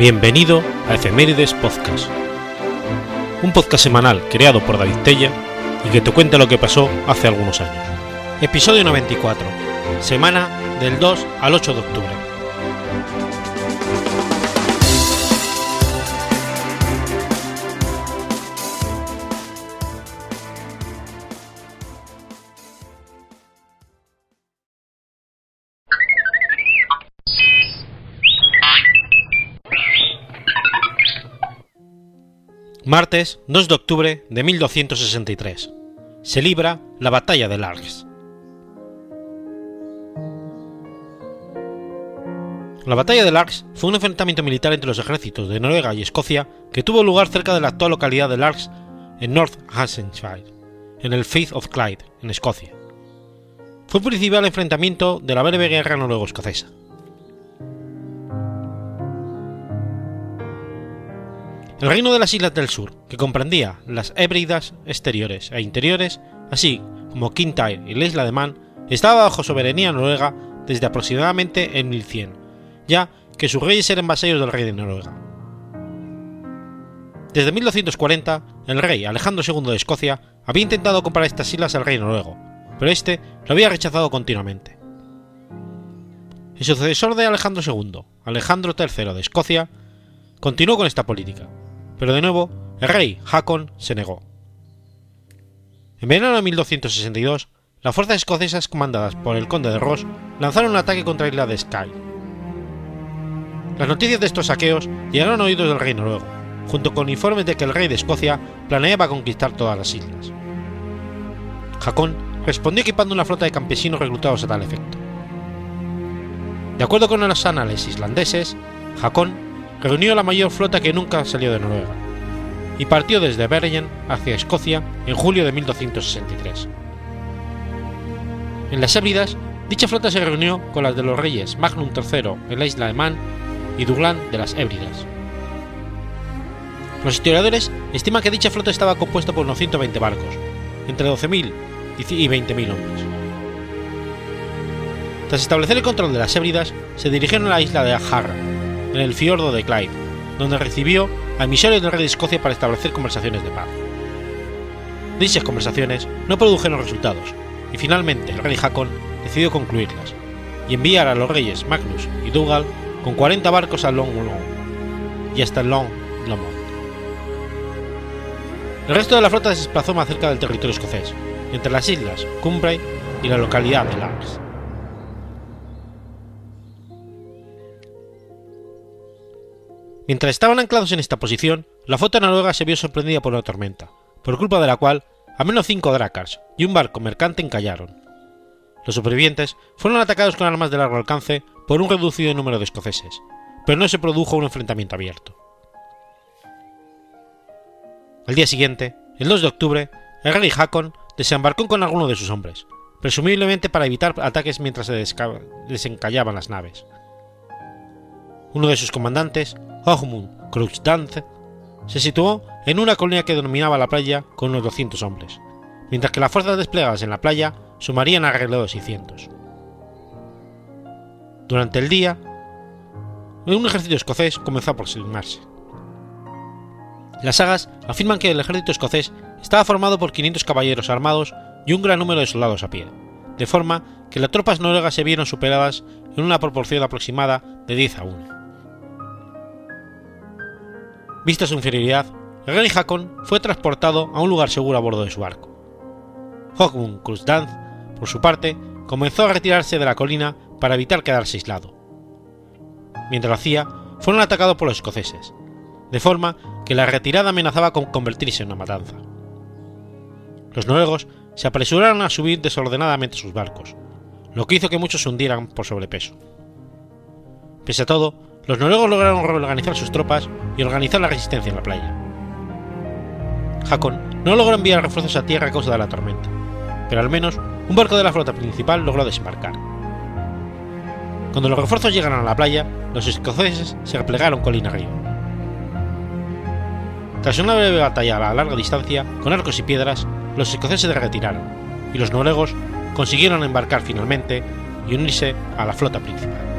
Bienvenido a Efemérides Podcast, un podcast semanal creado por David Tella y que te cuenta lo que pasó hace algunos años. Episodio 94, semana del 2 al 8 de octubre. Martes 2 de octubre de 1263. Se libra la batalla de Largs. La batalla de Largs fue un enfrentamiento militar entre los ejércitos de Noruega y Escocia que tuvo lugar cerca de la actual localidad de Largs en North Hampshire, en el Firth of Clyde, en Escocia. Fue el principal enfrentamiento de la breve guerra noruego-escocesa. El reino de las Islas del Sur, que comprendía las Hébridas exteriores e interiores, así como Kintyre y la isla de Man, estaba bajo soberanía noruega desde aproximadamente el 1100, ya que sus reyes eran vasallos del rey de Noruega. Desde 1240, el rey Alejandro II de Escocia había intentado comprar estas islas al rey noruego, pero este lo había rechazado continuamente. El sucesor de Alejandro II, Alejandro III de Escocia, continuó con esta política, pero de nuevo el rey Hakon se negó. En verano de 1262, las fuerzas escocesas comandadas por el conde de Ross lanzaron un ataque contra la isla de Skye. Las noticias de estos saqueos llegaron a oídos del rey noruego, junto con informes de que el rey de Escocia planeaba conquistar todas las islas. Hakon respondió equipando una flota de campesinos reclutados a tal efecto. De acuerdo con los anales islandeses, Hakon reunió la mayor flota que nunca salió de Noruega y partió desde Bergen hacia Escocia en julio de 1263. En las Hébridas, dicha flota se reunió con las de los reyes Magnum III en la isla de Man y Duglan de las Hébridas. Los historiadores estiman que dicha flota estaba compuesta por unos 120 barcos, entre 12.000 y 20.000 hombres. Tras establecer el control de las Hébridas, se dirigieron a la isla de Ajarra, en el fiordo de Clyde, donde recibió a emisarios del rey de Escocia para establecer conversaciones de paz. Dichas conversaciones no produjeron resultados, y finalmente el rey Hakon decidió concluirlas, y enviar a los reyes Magnus y Dougal con 40 barcos a Long Long y hasta Long Lomond. El resto de la flota se desplazó más cerca del territorio escocés, entre las islas Cumbray y la localidad de Largs. Mientras estaban anclados en esta posición, la flota noruega se vio sorprendida por una tormenta, por culpa de la cual al menos cinco drakars y un barco mercante encallaron. Los supervivientes fueron atacados con armas de largo alcance por un reducido número de escoceses, pero no se produjo un enfrentamiento abierto. Al día siguiente, el 2 de octubre, el rey Hakon desembarcó con alguno de sus hombres, presumiblemente para evitar ataques mientras se desencallaban las naves. Uno de sus comandantes, Hogmund Krugstance, se situó en una colina que denominaba la playa con unos 200 hombres, mientras que las fuerzas desplegadas en la playa sumarían alrededor de 600. Durante el día, un ejército escocés comenzó a aproximarse. Las sagas afirman que el ejército escocés estaba formado por 500 caballeros armados y un gran número de soldados a pie, de forma que las tropas noruegas se vieron superadas en una proporción aproximada de 10 a 1. Vista su inferioridad, rey Hakon fue transportado a un lugar seguro a bordo de su barco. Hogmund Krusdanth, por su parte, comenzó a retirarse de la colina para evitar quedarse aislado. Mientras lo hacía, fueron atacados por los escoceses, de forma que la retirada amenazaba con convertirse en una matanza. Los noruegos se apresuraron a subir desordenadamente sus barcos, lo que hizo que muchos se hundieran por sobrepeso. Pese a todo, los noruegos lograron reorganizar sus tropas y organizar la resistencia en la playa. Hakon no logró enviar refuerzos a tierra a causa de la tormenta, pero al menos un barco de la flota principal logró desembarcar. Cuando los refuerzos llegaron a la playa, los escoceses se replegaron colina arriba. Tras una breve batalla a larga distancia, con arcos y piedras, los escoceses se retiraron, y los noruegos consiguieron embarcar finalmente y unirse a la flota principal.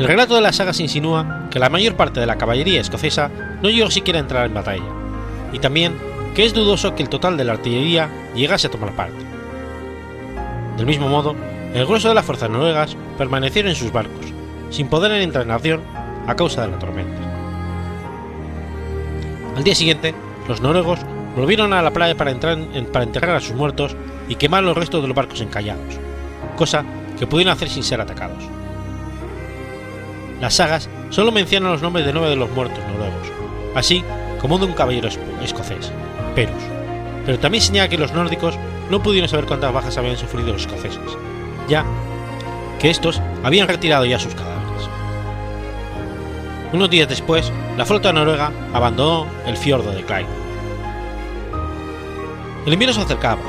El relato de las sagas insinúa que la mayor parte de la caballería escocesa no llegó siquiera a entrar en batalla, y también que es dudoso que el total de la artillería llegase a tomar parte. Del mismo modo, el grueso de las fuerzas noruegas permanecieron en sus barcos, sin poder entrar en acción a causa de la tormenta. Al día siguiente, los noruegos volvieron a la playa para, enterrar a sus muertos y quemar los restos de los barcos encallados, cosa que pudieron hacer sin ser atacados. Las sagas solo mencionan los nombres de nueve de los muertos noruegos, así como de un caballero escocés, Perus, pero también señala que los nórdicos no pudieron saber cuántas bajas habían sufrido los escoceses, ya que estos habían retirado ya sus cadáveres. Unos días después, la flota noruega abandonó el fiordo de Clyde. El invierno se acercaba,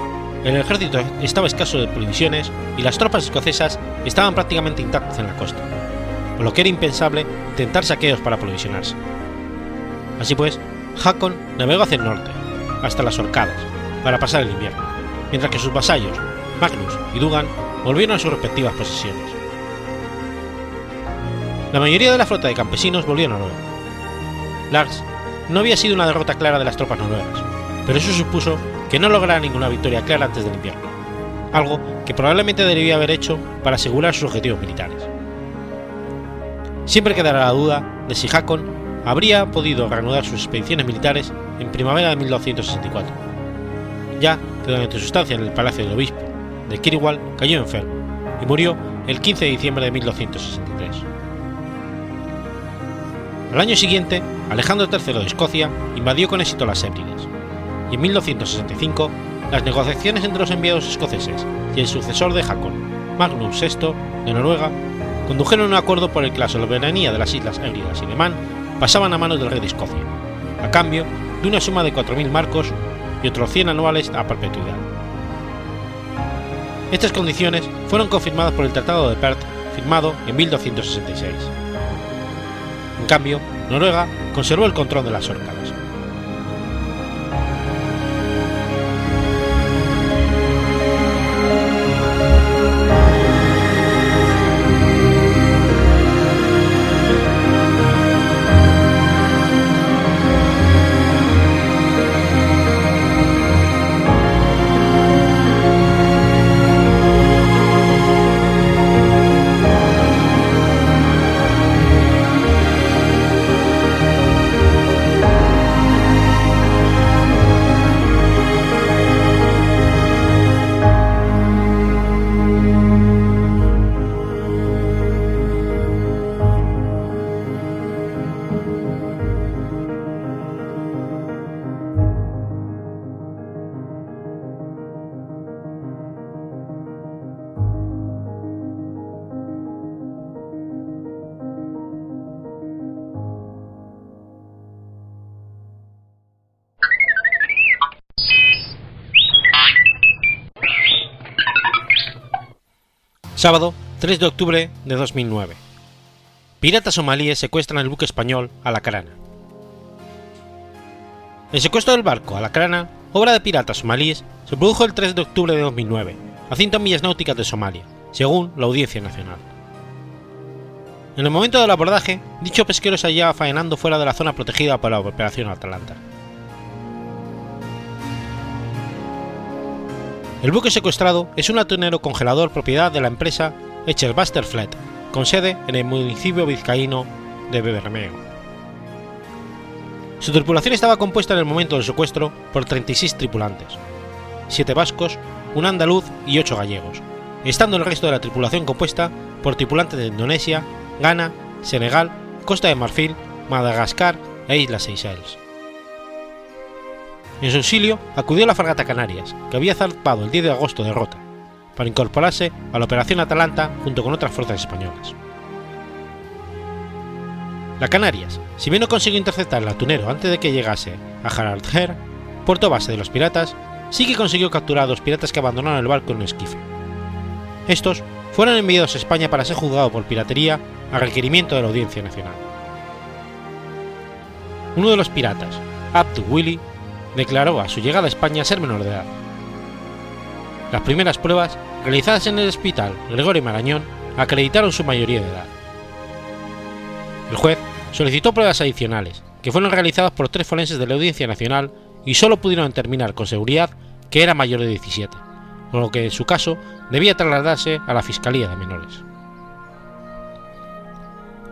el ejército estaba escaso de provisiones y las tropas escocesas estaban prácticamente intactas en la costa, por lo que era impensable intentar saqueos para aprovisionarse. Así pues, Hakon navegó hacia el norte, hasta las Orcadas, para pasar el invierno, mientras que sus vasallos, Magnus y Dugan, volvieron a sus respectivas posesiones. La mayoría de la flota de campesinos volvió a Noruega. Lars no había sido una derrota clara de las tropas noruegas, pero eso supuso que no lograra ninguna victoria clara antes del invierno, algo que probablemente debía haber hecho para asegurar sus objetivos militares. Siempre quedará la duda de si Hakon habría podido reanudar sus expediciones militares en primavera de 1264, ya que durante su estancia en el palacio del obispo de Kirwal cayó enfermo y murió el 15 de diciembre de 1263. Al año siguiente, Alejandro III de Escocia invadió con éxito las Hébrides, y en 1265 las negociaciones entre los enviados escoceses y el sucesor de Hakon, Magnus VI de Noruega, condujeron a un acuerdo por el que la soberanía de las Islas Hébridas y de pasaban a manos del rey de Escocia, a cambio de una suma de 4.000 marcos y otros 100 anuales a perpetuidad. Estas condiciones fueron confirmadas por el Tratado de Perth firmado en 1266. En cambio, Noruega conservó el control de las Órcadas. Sábado 3 de octubre de 2009. Piratas somalíes secuestran el buque español Alacrana. El secuestro del barco Alacrana, obra de piratas somalíes, se produjo el 3 de octubre de 2009, a 100 millas náuticas de Somalia, según la Audiencia Nacional. En el momento del abordaje, dicho pesquero se hallaba faenando fuera de la zona protegida por la Operación Atalanta. El buque secuestrado es un atunero congelador propiedad de la empresa Echelbuster Fleet, con sede en el municipio vizcaíno de Bermeo. Su tripulación estaba compuesta en el momento del secuestro por 36 tripulantes, 7 vascos, un andaluz y 8 gallegos, estando el resto de la tripulación compuesta por tripulantes de Indonesia, Ghana, Senegal, Costa de Marfil, Madagascar e Islas Seychelles. En su auxilio acudió la fragata Canarias, que había zarpado el 10 de agosto de Rota, para incorporarse a la Operación Atalanta junto con otras fuerzas españolas. La Canarias, si bien no consiguió interceptar el atunero antes de que llegase a Haraldher, puerto base de los piratas, sí que consiguió capturar a dos piratas que abandonaron el barco en un esquife. Estos fueron enviados a España para ser juzgados por piratería a requerimiento de la Audiencia Nacional. Uno de los piratas, Abdu Willy, declaró a su llegada a España ser menor de edad. Las primeras pruebas, realizadas en el hospital Gregorio Marañón, acreditaron su mayoría de edad. El juez solicitó pruebas adicionales, que fueron realizadas por tres forenses de la Audiencia Nacional y solo pudieron determinar con seguridad que era mayor de 17, por lo que su caso debía trasladarse a la Fiscalía de Menores.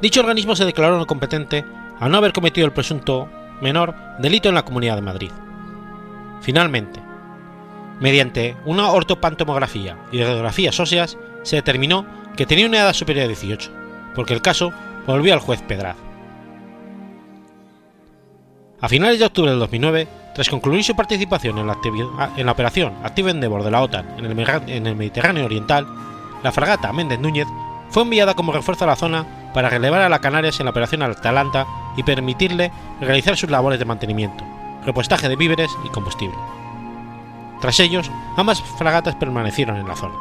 Dicho organismo se declaró no competente a no haber cometido el presunto menor delito en la Comunidad de Madrid. Finalmente, mediante una ortopantomografía y radiografías óseas, se determinó que tenía una edad superior a 18, porque el caso volvió al juez Pedraz. A finales de octubre del 2009, tras concluir su participación en la, en la operación Active Endeavour de la OTAN en el, en el Mediterráneo Oriental, la fragata Méndez Núñez fue enviada como refuerzo a la zona para relevar a la Canarias en la operación Atalanta y permitirle realizar sus labores de mantenimiento, repostaje de víveres y combustible. Tras ellos, ambas fragatas permanecieron en la zona.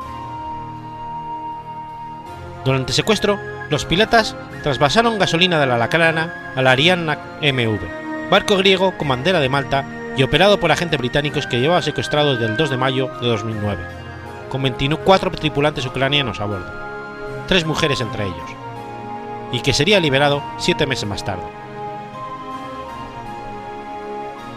Durante el secuestro, los piratas trasvasaron gasolina de la Lacrana a la Ariana MV, barco griego con bandera de Malta y operado por agentes británicos que llevaba secuestrado desde el 2 de mayo de 2009, con 24 tripulantes ucranianos a bordo, tres mujeres entre ellos, y que sería liberado siete meses más tarde.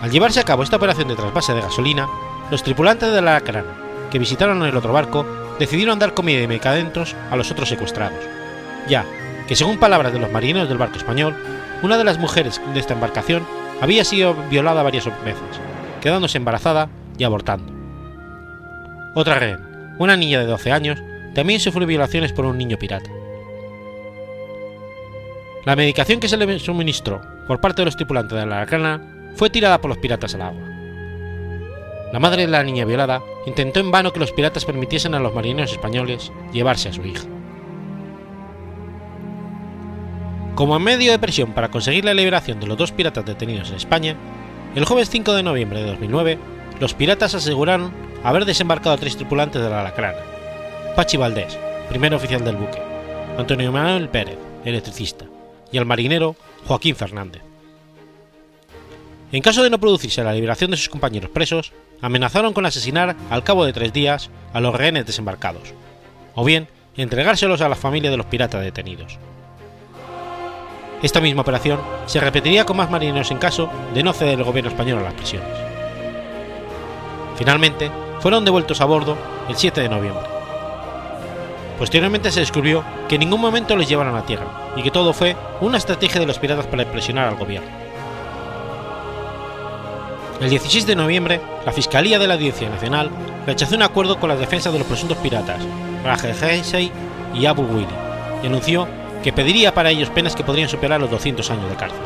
Al llevarse a cabo esta operación de trasvase de gasolina, los tripulantes de la Lacrana, que visitaron el otro barco, decidieron dar comida y medicamentos a los otros secuestrados, ya que según palabras de los marineros del barco español, una de las mujeres de esta embarcación había sido violada varias veces, quedándose embarazada y abortando. Otra rehén, una niña de 12 años, también sufrió violaciones por un niño pirata. La medicación que se le suministró por parte de los tripulantes de la Lacrana fue tirada por los piratas al agua. La madre de la niña violada intentó en vano que los piratas permitiesen a los marineros españoles llevarse a su hija. Como medio de presión para conseguir la liberación de los dos piratas detenidos en España, el jueves 5 de noviembre de 2009, los piratas aseguraron haber desembarcado a tres tripulantes de la Lacrana: Pachi Valdés, primer oficial del buque, Antonio Manuel Pérez, electricista, y al marinero Joaquín Fernández. En caso de no producirse la liberación de sus compañeros presos, amenazaron con asesinar al cabo de tres días a los rehenes desembarcados, o bien entregárselos a la familia de los piratas detenidos. Esta misma operación se repetiría con más marineros en caso de no ceder el gobierno español a las prisiones. Finalmente, fueron devueltos a bordo el 7 de noviembre. Posteriormente se descubrió que en ningún momento les llevaron a tierra y que todo fue una estrategia de los piratas para impresionar al gobierno. El 16 de noviembre, la Fiscalía de la Audiencia Nacional rechazó un acuerdo con las defensas de los presuntos piratas, Rajeh y Abu Willy, y anunció que pediría para ellos penas que podrían superar los 200 años de cárcel.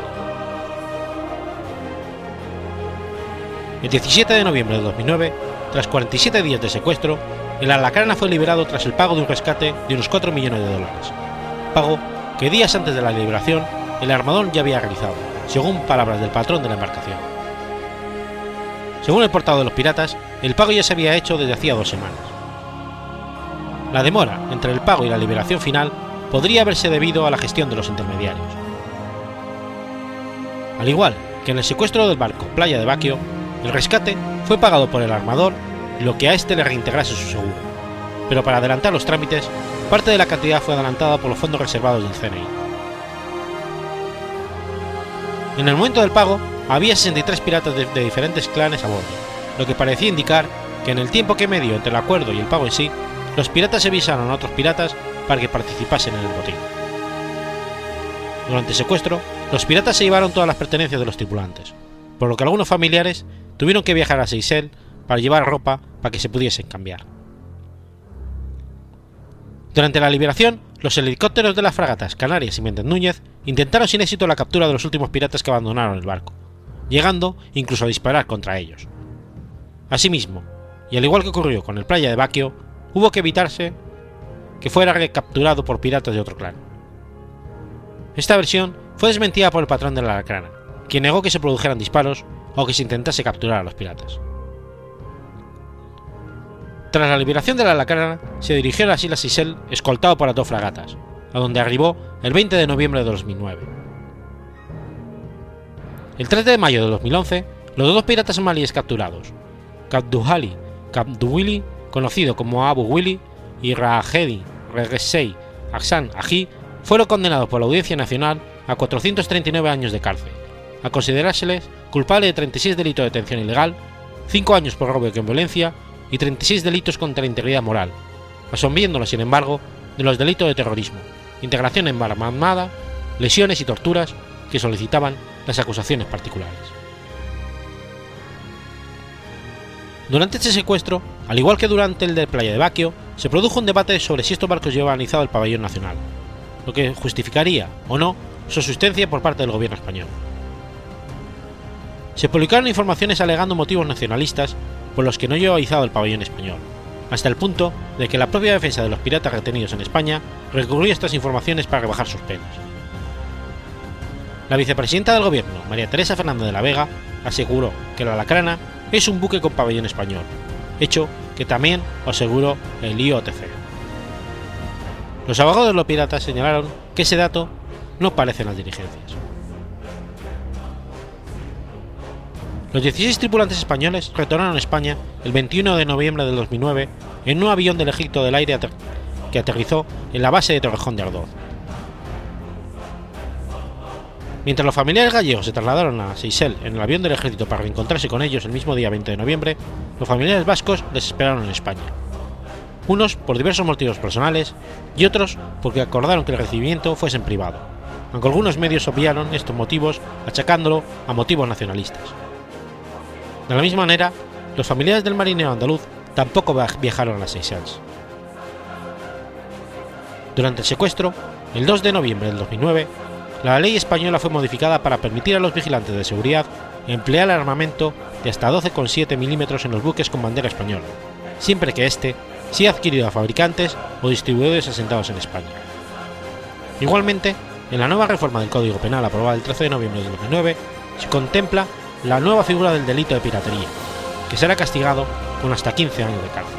El 17 de noviembre de 2009, tras 47 días de secuestro, el Alacrana fue liberado tras el pago de un rescate de unos 4 millones de dólares, pago que días antes de la liberación el armador ya había realizado, según palabras del patrón de la embarcación. Según el portado de los piratas, el pago ya se había hecho desde hacía dos semanas. La demora entre el pago y la liberación final podría haberse debido a la gestión de los intermediarios. Al igual que en el secuestro del barco Playa de Baquio, el rescate fue pagado por el armador lo que a este le reintegrase su seguro, pero para adelantar los trámites, parte de la cantidad fue adelantada por los fondos reservados del CNI. En el momento del pago, había 63 piratas de, diferentes clanes a bordo, lo que parecía indicar que en el tiempo que medio entre el acuerdo y el pago en sí, los piratas se avisaron a otros piratas para que participasen en el botín. Durante el secuestro, los piratas se llevaron todas las pertenencias de los tripulantes, por lo que algunos familiares tuvieron que viajar a Seychelles para llevar ropa para que se pudiesen cambiar. Durante la liberación, los helicópteros de las fragatas Canarias y Méndez Núñez intentaron sin éxito la captura de los últimos piratas que abandonaron el barco, llegando incluso a disparar contra ellos. Asimismo, y al igual que ocurrió con el Playa de Baquio, hubo que evitarse que fuera recapturado por piratas de otro clan. Esta versión fue desmentida por el patrón de la Alacrana, quien negó que se produjeran disparos o que se intentase capturar a los piratas. Tras la liberación de la Alacrana, se dirigió a las Islas Seychelles escoltado por las dos fragatas, a donde arribó el 20 de noviembre de 2009. El 3 de mayo de 2011, los dos piratas somalíes capturados, Kabduhali Kabduwili, conocido como Abu Willy, y Rahedi Regesei Aksan Aji, fueron condenados por la Audiencia Nacional a 439 años de cárcel, a considerárseles culpable de 36 delitos de detención ilegal, 5 años por robo con violencia y 36 delitos contra la integridad moral, absolviéndolo, sin embargo, de los delitos de terrorismo, integración en armada, armada, lesiones y torturas que solicitaban las acusaciones particulares. Durante este secuestro, al igual que durante el de Playa de Baquio, se produjo un debate sobre si estos barcos llevaban izado el pabellón nacional, lo que justificaría o no su asistencia por parte del gobierno español. Se publicaron informaciones alegando motivos nacionalistas por los que no llevaba izado el pabellón español, hasta el punto de que la propia defensa de los piratas retenidos en España recurrió a estas informaciones para rebajar sus penas. La vicepresidenta del gobierno, María Teresa Fernández de la Vega, aseguró que la Lacrana es un buque con pabellón español, hecho que también aseguró el IOTC. Los abogados de los piratas señalaron que ese dato no aparece en las diligencias. Los 16 tripulantes españoles retornaron a España el 21 de noviembre del 2009 en un avión del Ejército del Aire que aterrizó en la base de Torrejón de Ardoz. Mientras los familiares gallegos se trasladaron a Seychelles en el avión del ejército para reencontrarse con ellos el mismo día 20 de noviembre, los familiares vascos les esperaron en España. Unos por diversos motivos personales y otros porque acordaron que el recibimiento fuese en privado, aunque algunos medios obviaron estos motivos achacándolo a motivos nacionalistas. De la misma manera, los familiares del marinero andaluz tampoco viajaron a las Seychelles. Durante el secuestro, el 2 de noviembre del 2009, la ley española fue modificada para permitir a los vigilantes de seguridad emplear armamento de hasta 12,7 milímetros en los buques con bandera española, siempre que éste sea adquirido a fabricantes o distribuidores asentados en España. Igualmente, en la nueva reforma del Código Penal aprobada el 13 de noviembre de 2009, se contempla la nueva figura del delito de piratería, que será castigado con hasta 15 años de cárcel.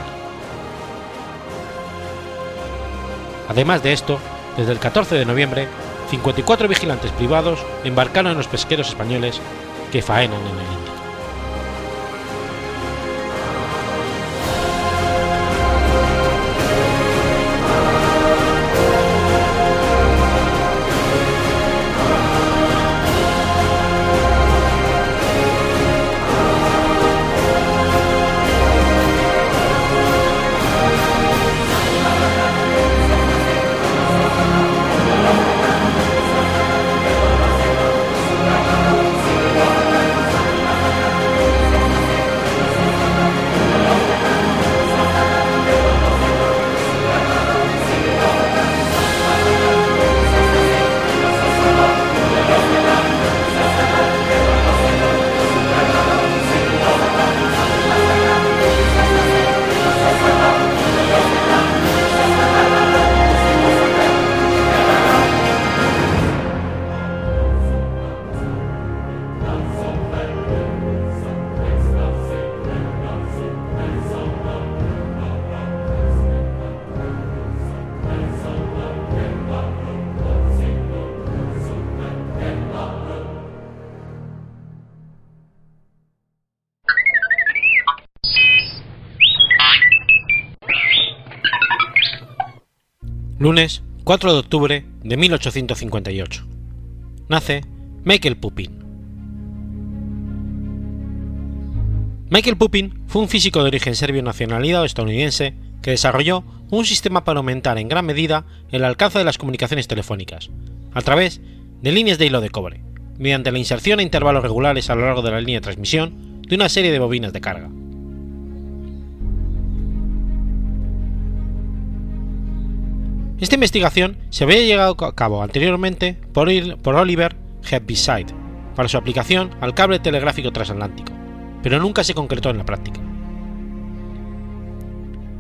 Además de esto, desde el 14 de noviembre 54 vigilantes privados embarcaron en los pesqueros españoles que faenan en el Índico. Lunes 4 de octubre de 1858. Nace Michael Pupin. Michael Pupin fue un físico de origen serbio nacionalidad estadounidense que desarrolló un sistema para aumentar en gran medida el alcance de las comunicaciones telefónicas, a través de líneas de hilo de cobre, mediante la inserción a intervalos regulares a lo largo de la línea de transmisión de una serie de bobinas de carga. Esta investigación se había llevado a cabo anteriormente por, Oliver Heaviside para su aplicación al cable telegráfico transatlántico, pero nunca se concretó en la práctica.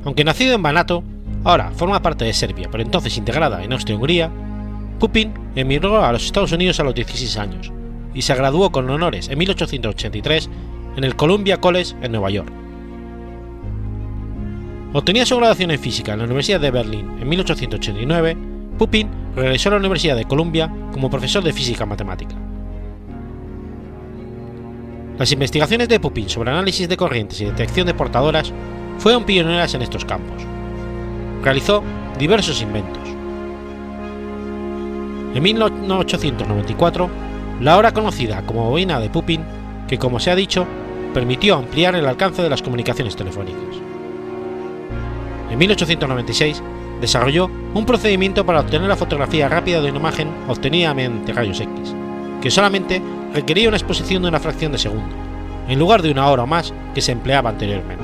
Aunque nacido en Banato, ahora forma parte de Serbia, pero entonces integrada en Austria-Hungría, Pupin emigró a los Estados Unidos a los 16 años y se graduó con honores en 1883 en el Columbia College en Nueva York Obtenía su graduación en física en la Universidad de Berlín en 1889, Pupin regresó a la Universidad de Columbia como profesor de física matemática. Las investigaciones de Pupin sobre análisis de corrientes y detección de portadoras fueron pioneras en estos campos. Realizó diversos inventos. En 1894, la ahora conocida como bobina de Pupin, que como se ha dicho, permitió ampliar el alcance de las comunicaciones telefónicas. En 1896 desarrolló un procedimiento para obtener la fotografía rápida de una imagen obtenida mediante rayos X, que solamente requería una exposición de una fracción de segundo, en lugar de una hora o más que se empleaba anteriormente.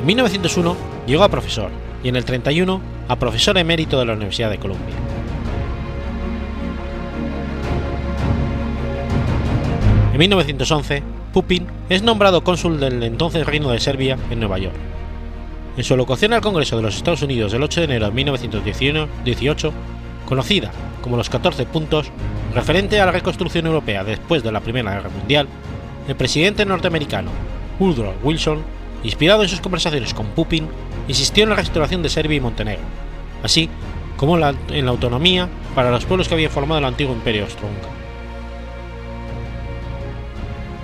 En 1901 llegó a profesor y en el 31 a profesor emérito de la Universidad de Columbia. En 1911, Pupin es nombrado cónsul del entonces Reino de Serbia en Nueva York. En su locución al Congreso de los Estados Unidos del 8 de enero de 1918, conocida como los 14 puntos, referente a la reconstrucción europea después de la Primera Guerra Mundial, el presidente norteamericano Woodrow Wilson, inspirado en sus conversaciones con Pupin, insistió en la restauración de Serbia y Montenegro, así como en la autonomía para los pueblos que habían formado el antiguo imperio austrohúngaro.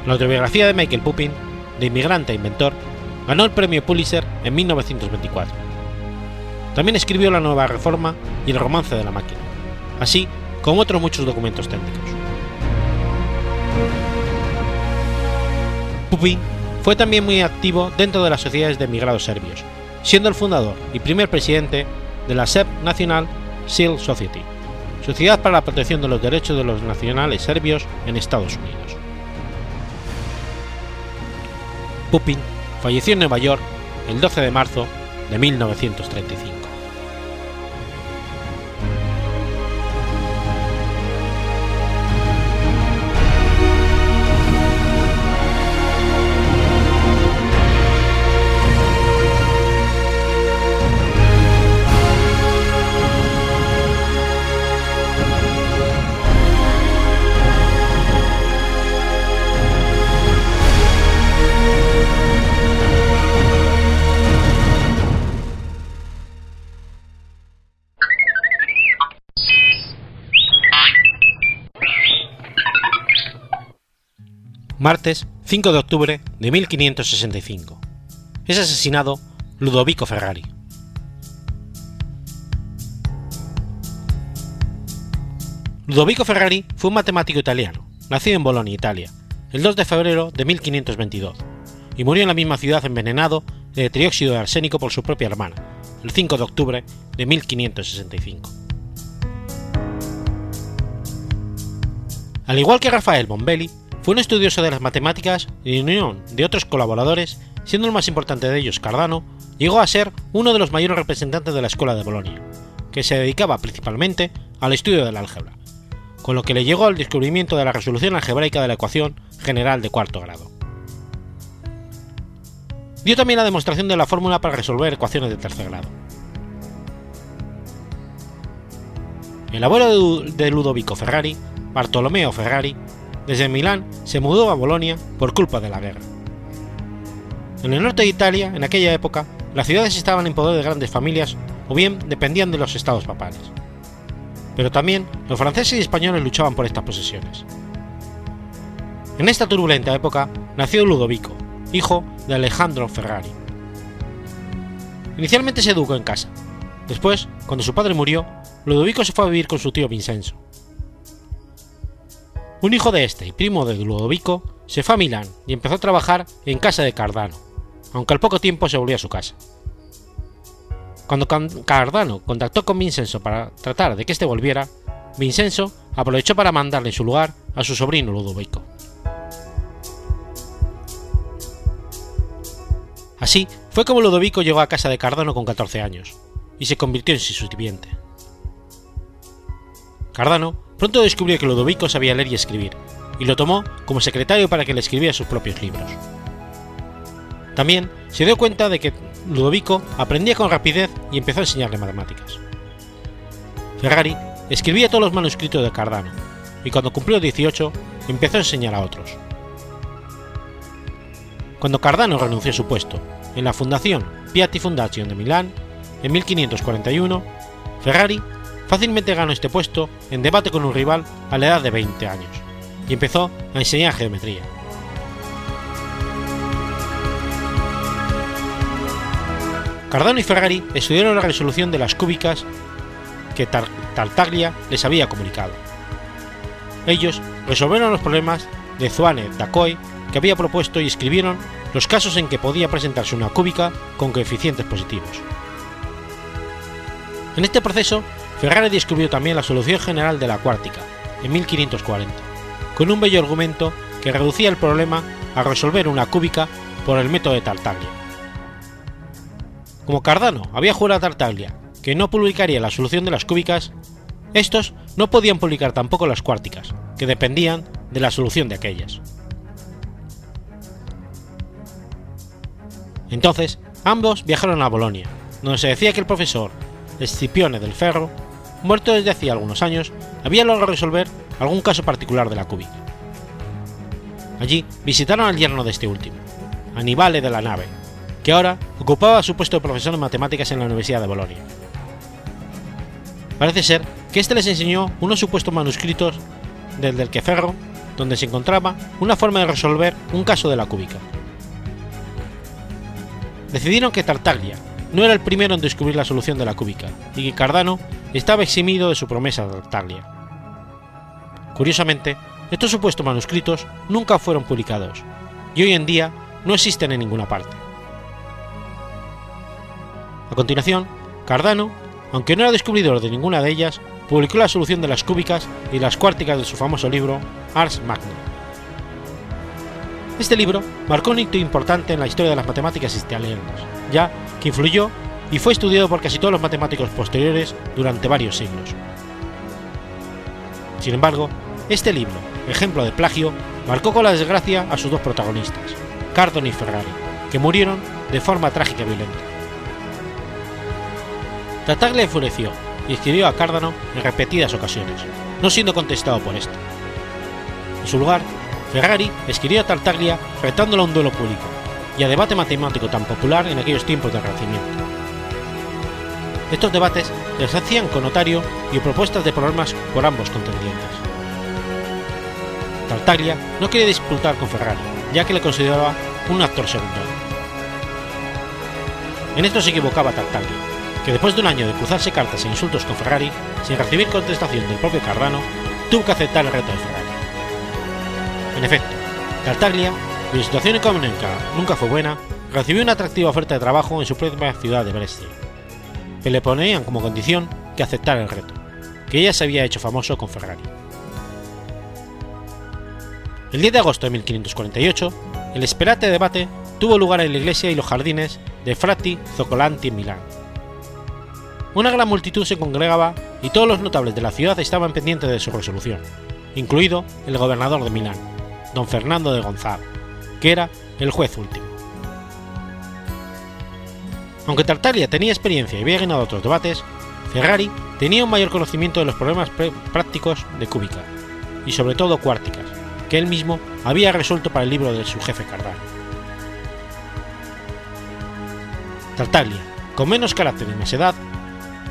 La autobiografía de Michael Pupin, de inmigrante a inventor, ganó el premio Pulitzer en 1924. También escribió La Nueva Reforma y El Romance de la Máquina, así como otros muchos documentos técnicos. Pupin fue también muy activo dentro de las sociedades de emigrados serbios, siendo el fundador y primer presidente de la SEP National Seal Society, Sociedad para la Protección de los Derechos de los Nacionales Serbios en Estados Unidos. Pupin falleció en Nueva York el 12 de marzo de 1935. Martes 5 de octubre de 1565. Es asesinado Ludovico Ferrari. Ludovico Ferrari fue un matemático italiano, nacido en Bolonia, Italia, el 2 de febrero de 1522, y murió en la misma ciudad envenenado de trióxido de arsénico por su propia hermana, el 5 de octubre de 1565. Al igual que Rafael Bombelli, fue un estudioso de las matemáticas y unión de otros colaboradores, siendo el más importante de ellos Cardano, llegó a ser uno de los mayores representantes de la Escuela de Bolonia, que se dedicaba principalmente al estudio del álgebra, con lo que le llegó al descubrimiento de la resolución algebraica de la ecuación general de cuarto grado. Dio también la demostración de la fórmula para resolver ecuaciones de tercer grado. El abuelo de Ludovico Ferrari, Bartolomeo Ferrari, desde Milán se mudó a Bolonia por culpa de la guerra. En el norte de Italia, en aquella época, las ciudades estaban en poder de grandes familias o bien dependían de los estados papales. Pero también los franceses y españoles luchaban por estas posesiones. En esta turbulenta época nació Ludovico, hijo de Alejandro Ferrari. Inicialmente se educó en casa. Después, cuando su padre murió, Ludovico se fue a vivir con su tío Vincenzo. Un hijo de este y primo de Ludovico se fue a Milán y empezó a trabajar en casa de Cardano, aunque al poco tiempo se volvió a su casa. Cuando Cardano contactó con Vincenzo para tratar de que éste volviera, Vincenzo aprovechó para mandarle en su lugar a su sobrino Ludovico. Así fue como Ludovico llegó a casa de Cardano con 14 años, y se convirtió en su sirviente. Cardano Pronto descubrió que Ludovico sabía leer y escribir, y lo tomó como secretario para que le escribiera sus propios libros. También se dio cuenta de que Ludovico aprendía con rapidez y empezó a enseñarle matemáticas. Ferrari escribía todos los manuscritos de Cardano, y cuando cumplió 18 empezó a enseñar a otros. Cuando Cardano renunció a su puesto en la Fundación Piatti Foundation de Milán en 1541, Ferrari Fácilmente ganó este puesto en debate con un rival a la edad de 20 años y empezó a enseñar geometría. Cardano y Ferrari estudiaron la resolución de las cúbicas que Tartaglia les había comunicado. Ellos resolvieron los problemas de Zuane Dacoy que había propuesto y escribieron los casos en que podía presentarse una cúbica con coeficientes positivos. En este proceso, Ferrari descubrió también la solución general de la cuártica, en 1540, con un bello argumento que reducía el problema a resolver una cúbica por el método de Tartaglia. Como Cardano había jurado a Tartaglia que no publicaría la solución de las cúbicas, estos no podían publicar tampoco las cuárticas, que dependían de la solución de aquellas. Entonces, ambos viajaron a Bolonia, donde se decía que el profesor Escipione del Ferro, muerto desde hacía algunos años, había logrado resolver algún caso particular de la cúbica. Allí visitaron al yerno de este último, Aníbale de la Nave, que ahora ocupaba su puesto de profesor de matemáticas en la Universidad de Bolonia. Parece ser que éste les enseñó unos supuestos manuscritos del del Ferro, donde se encontraba una forma de resolver un caso de la cúbica. Decidieron que Tartaglia no era el primero en descubrir la solución de la cúbica y que Cardano estaba eximido de su promesa a Tartaglia. Curiosamente, estos supuestos manuscritos nunca fueron publicados y hoy en día no existen en ninguna parte. A continuación, Cardano, aunque no era descubridor de ninguna de ellas, publicó la solución de las cúbicas y las cuárticas de su famoso libro Ars Magna. Este libro marcó un hito importante en la historia de las matemáticas italianas, ya que influyó y fue estudiado por casi todos los matemáticos posteriores durante varios siglos. Sin embargo, este libro, ejemplo de plagio, marcó con la desgracia a sus dos protagonistas, Cardano y Ferrari, que murieron de forma trágica y violenta. Tartaglia enfureció y escribió a Cardano en repetidas ocasiones, no siendo contestado por esto. En su lugar, Ferrari escribió a Tartaglia retándolo a un duelo público y a debate matemático tan popular en aquellos tiempos del Renacimiento. Estos debates les hacían con notario y propuestas de problemas por ambos contendientes. Tartaglia no quería disputar con Ferrari, ya que le consideraba un actor secundario. En esto se equivocaba Tartaglia, que después de un año de cruzarse cartas e insultos con Ferrari, sin recibir contestación del propio Cardano, tuvo que aceptar el reto de Ferrari. En efecto, Tartaglia, cuya situación económica nunca fue buena, recibió una atractiva oferta de trabajo en su propia ciudad de Brescia, que le ponían como condición que aceptara el reto, que ella se había hecho famoso con Ferrari. El 10 de agosto de 1548, el esperate debate tuvo lugar en la iglesia y los jardines de Frati Zoccolanti en Milán. Una gran multitud se congregaba y todos los notables de la ciudad estaban pendientes de su resolución, incluido el gobernador de Milán, don Fernando de Gonzaga, que era el juez último. Aunque Tartaglia tenía experiencia y había ganado otros debates, Ferrari tenía un mayor conocimiento de los problemas prácticos de cúbica, y sobre todo cuárticas, que él mismo había resuelto para el libro de su jefe Cardano. Tartaglia, con menos carácter y más edad,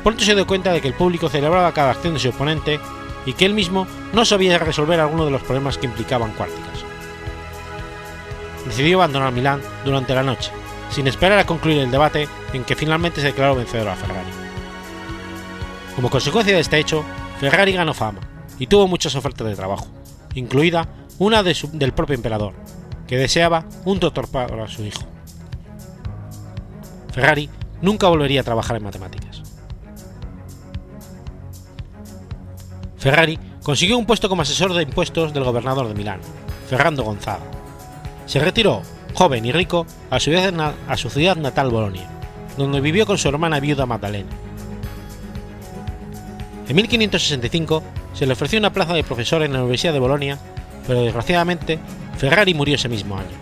pronto se dio cuenta de que el público celebraba cada acción de su oponente y que él mismo no sabía resolver alguno de los problemas que implicaban cuárticas. Decidió abandonar Milán durante la noche, sin esperar a concluir el debate en que finalmente se declaró vencedor a Ferrari. Como consecuencia de este hecho, Ferrari ganó fama y tuvo muchas ofertas de trabajo, incluida una del propio emperador, que deseaba un doctor para su hijo. Ferrari nunca volvería a trabajar en matemáticas. Ferrari consiguió un puesto como asesor de impuestos del gobernador de Milán, Ferrando Gonzaga. Se retiró, joven y rico, a su, ciudad, a su ciudad natal Bolonia, donde vivió con su hermana viuda Magdalena. En 1565 se le ofreció una plaza de profesor en la Universidad de Bolonia, pero desgraciadamente Ferrari murió ese mismo año.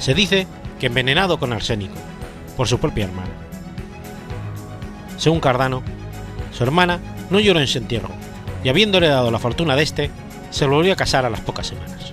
Se dice que envenenado con arsénico, por su propia hermana. Según Cardano, su hermana no lloró en su entierro, y habiéndole dado la fortuna de este, se volvió a casar a las pocas semanas.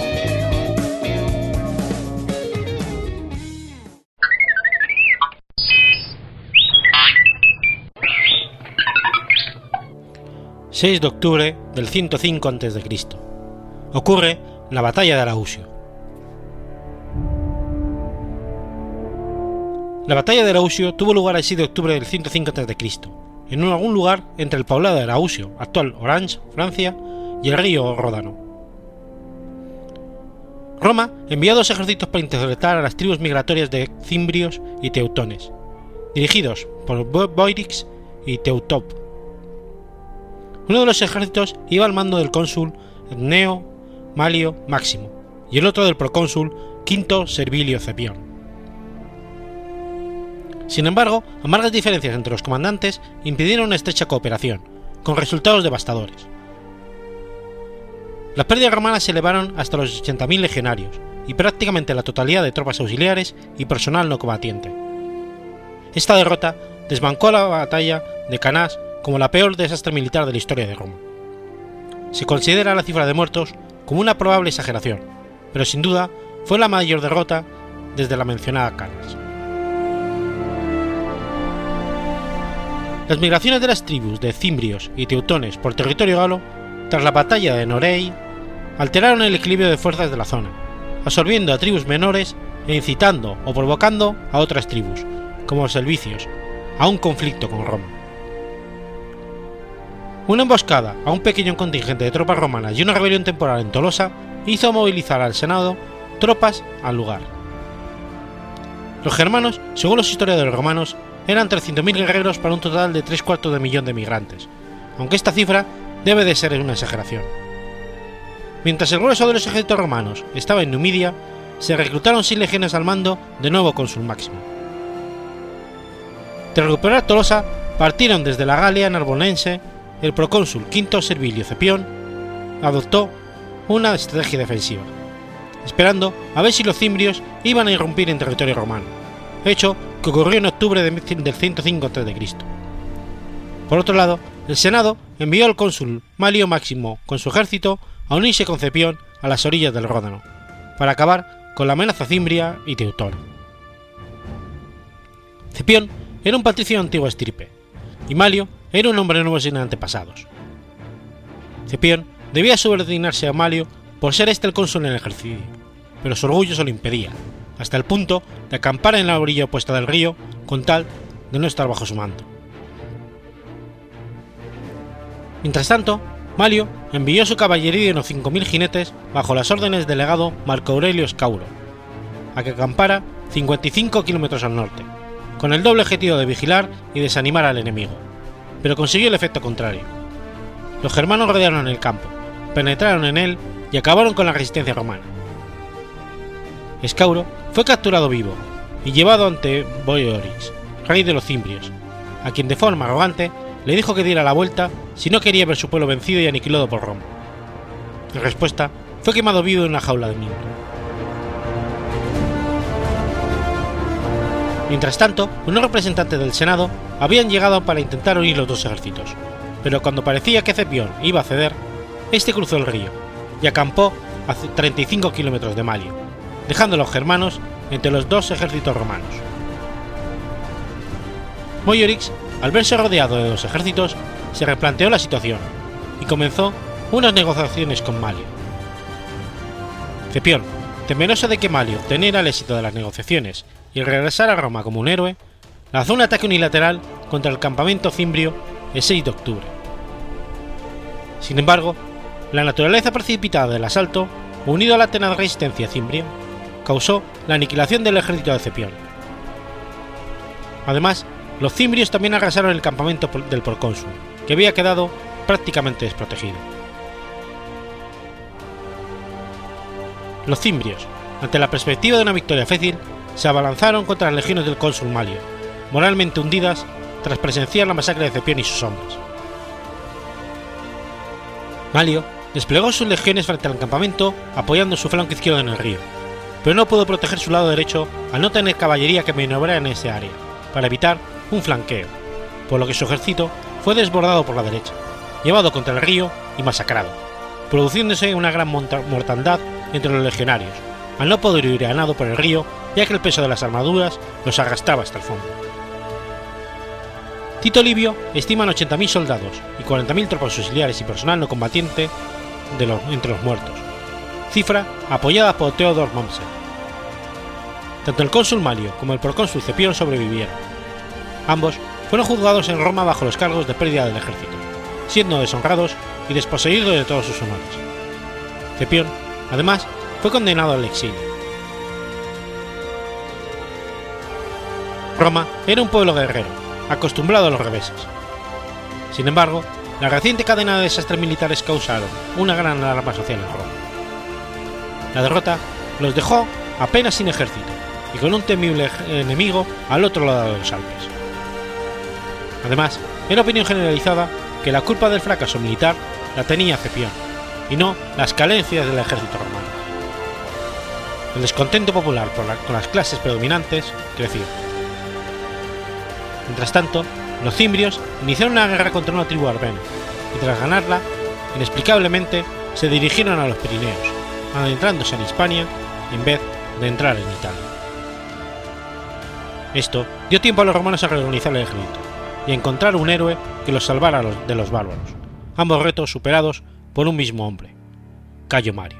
6 de octubre del 105 a.C. Ocurre la batalla de Arausio. La batalla de Arausio tuvo lugar el 6 de octubre del 105 a.C., en algún lugar entre el poblado de Arausio, actual Orange, Francia, y el río Ródano. Roma envió dos ejércitos para interceptar a las tribus migratorias de Cimbrios y Teutones, dirigidos por Boyrix y Teutop, uno de los ejércitos iba al mando del cónsul Neo Malio Máximo y el otro del procónsul Quinto Servilio Cepión. Sin embargo, amargas diferencias entre los comandantes impidieron una estrecha cooperación, con resultados devastadores. Las pérdidas romanas se elevaron hasta los 80.000 legionarios y prácticamente la totalidad de tropas auxiliares y personal no combatiente. Esta derrota desbancó la batalla de Canás como la peor desastre militar de la historia de Roma. Se considera la cifra de muertos como una probable exageración, pero sin duda fue la mayor derrota desde la mencionada Canas. Las migraciones de las tribus de Cimbrios y Teutones por territorio galo, tras la batalla de Norei, alteraron el equilibrio de fuerzas de la zona, absorbiendo a tribus menores e incitando o provocando a otras tribus, como servicios, a un conflicto con Roma. Una emboscada a un pequeño contingente de tropas romanas y una rebelión temporal en Tolosa hizo movilizar al Senado tropas al lugar. Los germanos, según los historiadores romanos, eran 300.000 guerreros para un total de 3 cuartos de millón de migrantes, aunque esta cifra debe de ser una exageración. Mientras el grueso de los ejércitos romanos estaba en Numidia, se reclutaron 100 legiones al mando de nuevo cónsul máximo. Tras recuperar Tolosa, partieron desde la Galia narbonense el procónsul Quinto Servilio Cepión adoptó una estrategia defensiva, esperando a ver si los cimbrios iban a irrumpir en territorio romano, hecho que ocurrió en octubre del 105 a.C. Por otro lado, el Senado envió al cónsul Malio Máximo con su ejército a unirse con Cepión a las orillas del Ródano, para acabar con la amenaza cimbria y teutona. Cepión era un patricio de antigua estirpe, y Malio era un hombre nuevo sin antepasados. Cepión debía subordinarse a Malio por ser este el cónsul en el ejercicio, pero su orgullo se lo impedía, hasta el punto de acampar en la orilla opuesta del río con tal de no estar bajo su mando. Mientras tanto, Malio envió su caballería de unos 5.000 jinetes bajo las órdenes del legado Marco Aurelio Scauro, a que acampara 55 kilómetros al norte, con el doble objetivo de vigilar y desanimar al enemigo, pero consiguió el efecto contrario. Los germanos rodearon el campo, penetraron en él y acabaron con la resistencia romana. Escauro fue capturado vivo y llevado ante Boiorix, rey de los cimbrios, a quien de forma arrogante le dijo que diera la vuelta si no quería ver su pueblo vencido y aniquilado por Roma. En respuesta, fue quemado vivo en una jaula de miembro. Mientras tanto, unos representantes del Senado habían llegado para intentar unir los dos ejércitos, pero cuando parecía que Cepión iba a ceder, este cruzó el río y acampó a 35 kilómetros de Malio, dejando a los germanos entre los dos ejércitos romanos. Moyorix, al verse rodeado de dos ejércitos, se replanteó la situación y comenzó unas negociaciones con Malio. Cepión, temeroso de que Malio obteniera el éxito de las negociaciones y regresara a Roma como un héroe, lanzó un ataque unilateral contra el campamento cimbrio el 6 de octubre. Sin embargo, la naturaleza precipitada del asalto, unido a la tenaz resistencia cimbria, causó la aniquilación del ejército de Cepión. Además, los cimbrios también arrasaron el campamento del procónsul, que había quedado prácticamente desprotegido. Los cimbrios, ante la perspectiva de una victoria fácil, se abalanzaron contra las legiones del cónsul Malio, moralmente hundidas tras presenciar la masacre de Cepión y sus hombres. Malio desplegó sus legiones frente al campamento apoyando su flanco izquierdo en el río, pero no pudo proteger su lado derecho al no tener caballería que maniobrar en ese área, para evitar un flanqueo, por lo que su ejército fue desbordado por la derecha, llevado contra el río y masacrado, produciéndose una gran mortandad entre los legionarios, al no poder huir a nado por el río ya que el peso de las armaduras los arrastraba hasta el fondo. Tito Livio estima 80.000 soldados y 40.000 tropas auxiliares y personal no combatiente de los, entre los muertos, cifra apoyada por Theodor Mommsen. Tanto el cónsul Malio como el procónsul Cepión sobrevivieron. Ambos fueron juzgados en Roma bajo los cargos de pérdida del ejército, siendo deshonrados y desposeídos de todos sus honores. Cepión, además, fue condenado al exilio. Roma era un pueblo guerrero, acostumbrado a los reveses. Sin embargo, la reciente cadena de desastres militares causaron una gran alarma social en Roma. La derrota los dejó apenas sin ejército y con un temible enemigo al otro lado de los Alpes. Además, era opinión generalizada que la culpa del fracaso militar la tenía Cepión y no las carencias del ejército romano. El descontento popular con las clases predominantes creció. Mientras tanto, los cimbrios iniciaron una guerra contra una tribu arbena, y tras ganarla, inexplicablemente se dirigieron a los Pirineos, adentrándose en Hispania en vez de entrar en Italia. Esto dio tiempo a los romanos a reorganizar el ejército y a encontrar un héroe que los salvara de los bárbaros, ambos retos superados por un mismo hombre, Cayo Mario.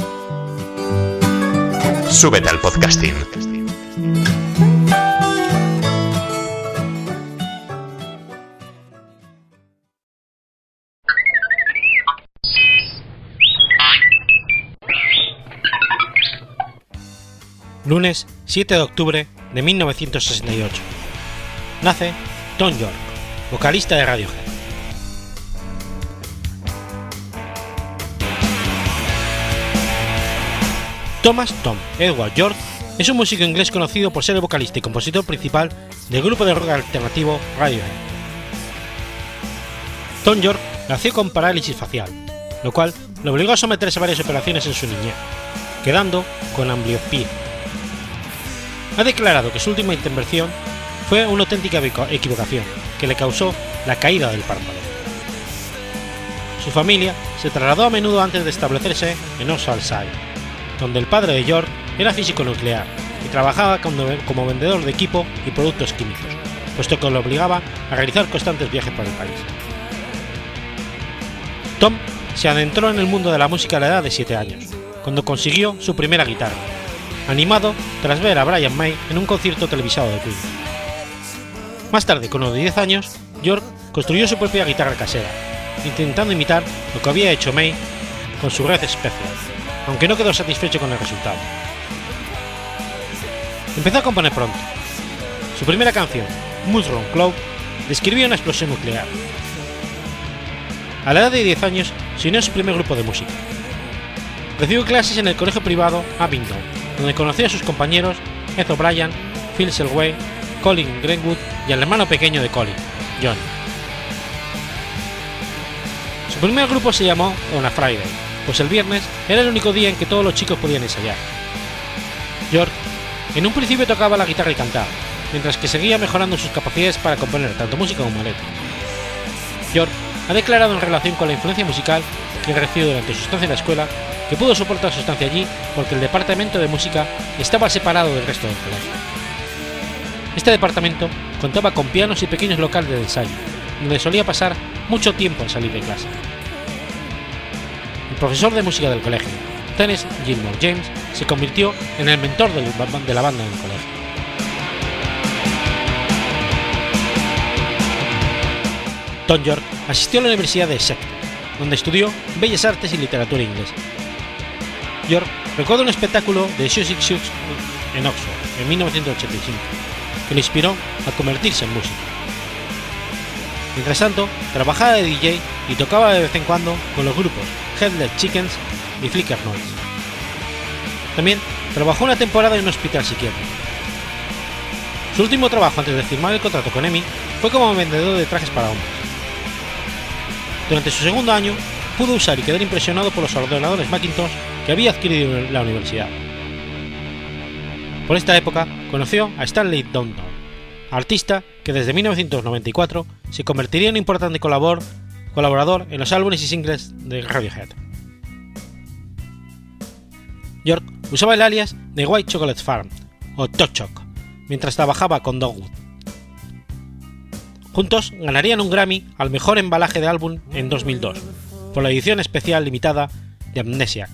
Súbete al podcasting. Lunes 7 de octubre de 1968. Nace Tom York, vocalista de Radiohead. Thomas Tom Edward York es un músico inglés conocido por ser el vocalista y compositor principal del grupo de rock alternativo Radiohead. Tom York nació con parálisis facial, lo cual le obligó a someterse a varias operaciones en su niñez, quedando con ambliopía. Ha declarado que su última intervención fue una auténtica equivocación que le causó la caída del párpado. Su familia se trasladó a menudo antes de establecerse en Oceanside, donde el padre de York era físico nuclear y trabajaba como vendedor de equipo y productos químicos, puesto que lo obligaba a realizar constantes viajes por el país. Tom se adentró en el mundo de la música a la edad de 7 años, cuando consiguió su primera guitarra, animado tras ver a Brian May en un concierto televisado de Queen. Más tarde, con unos 10 años, York construyó su propia guitarra casera, intentando imitar lo que había hecho May con su Red Special, aunque no quedó satisfecho con el resultado. Empezó a componer pronto. Su primera canción, Mushroom Cloud, describía una explosión nuclear. A la edad de 10 años se unió a su primer grupo de música. Recibió clases en el colegio privado Abingdon, donde conoció a sus compañeros Ed O'Brien, Phil Selway, Colin Greenwood y al hermano pequeño de Colin, John. Su primer grupo se llamó On a Friday, pues el viernes era el único día en que todos los chicos podían ensayar. York en un principio tocaba la guitarra y cantaba, mientras que seguía mejorando sus capacidades para componer tanto música como letra. York ha declarado en relación con la influencia musical que recibió durante su estancia en la escuela que pudo soportar su estancia allí porque el departamento de música estaba separado del resto del colegio. Este departamento contaba con pianos y pequeños locales de ensayo, donde solía pasar mucho tiempo al salir de clase. Profesor de música del colegio, Dennis Gilmore James, se convirtió en el mentor de la banda en el colegio. Tom York asistió a la Universidad de Exeter, donde estudió Bellas Artes y Literatura Inglesa. York recuerda un espectáculo de Sussex Shoes en Oxford en 1985, que le inspiró a convertirse en músico. Mientras tanto, trabajaba de DJ y tocaba de vez en cuando con los grupos Headless Chickens y Flicker Noise. También trabajó una temporada en un hospital psiquiátrico. Su último trabajo antes de firmar el contrato con EMI fue como vendedor de trajes para hombres. Durante su segundo año, pudo usar y quedar impresionado por los ordenadores Macintosh que había adquirido en la universidad. Por esta época conoció a Stanley Downton, artista que desde 1994 se convertiría en un importante colaborador en los álbumes y singles de Radiohead. York usaba el alias de White Chocolate Farm o Tochok mientras trabajaba con Dogwood. Juntos ganarían un Grammy al mejor embalaje de álbum en 2002 por la edición especial limitada de Amnesiac.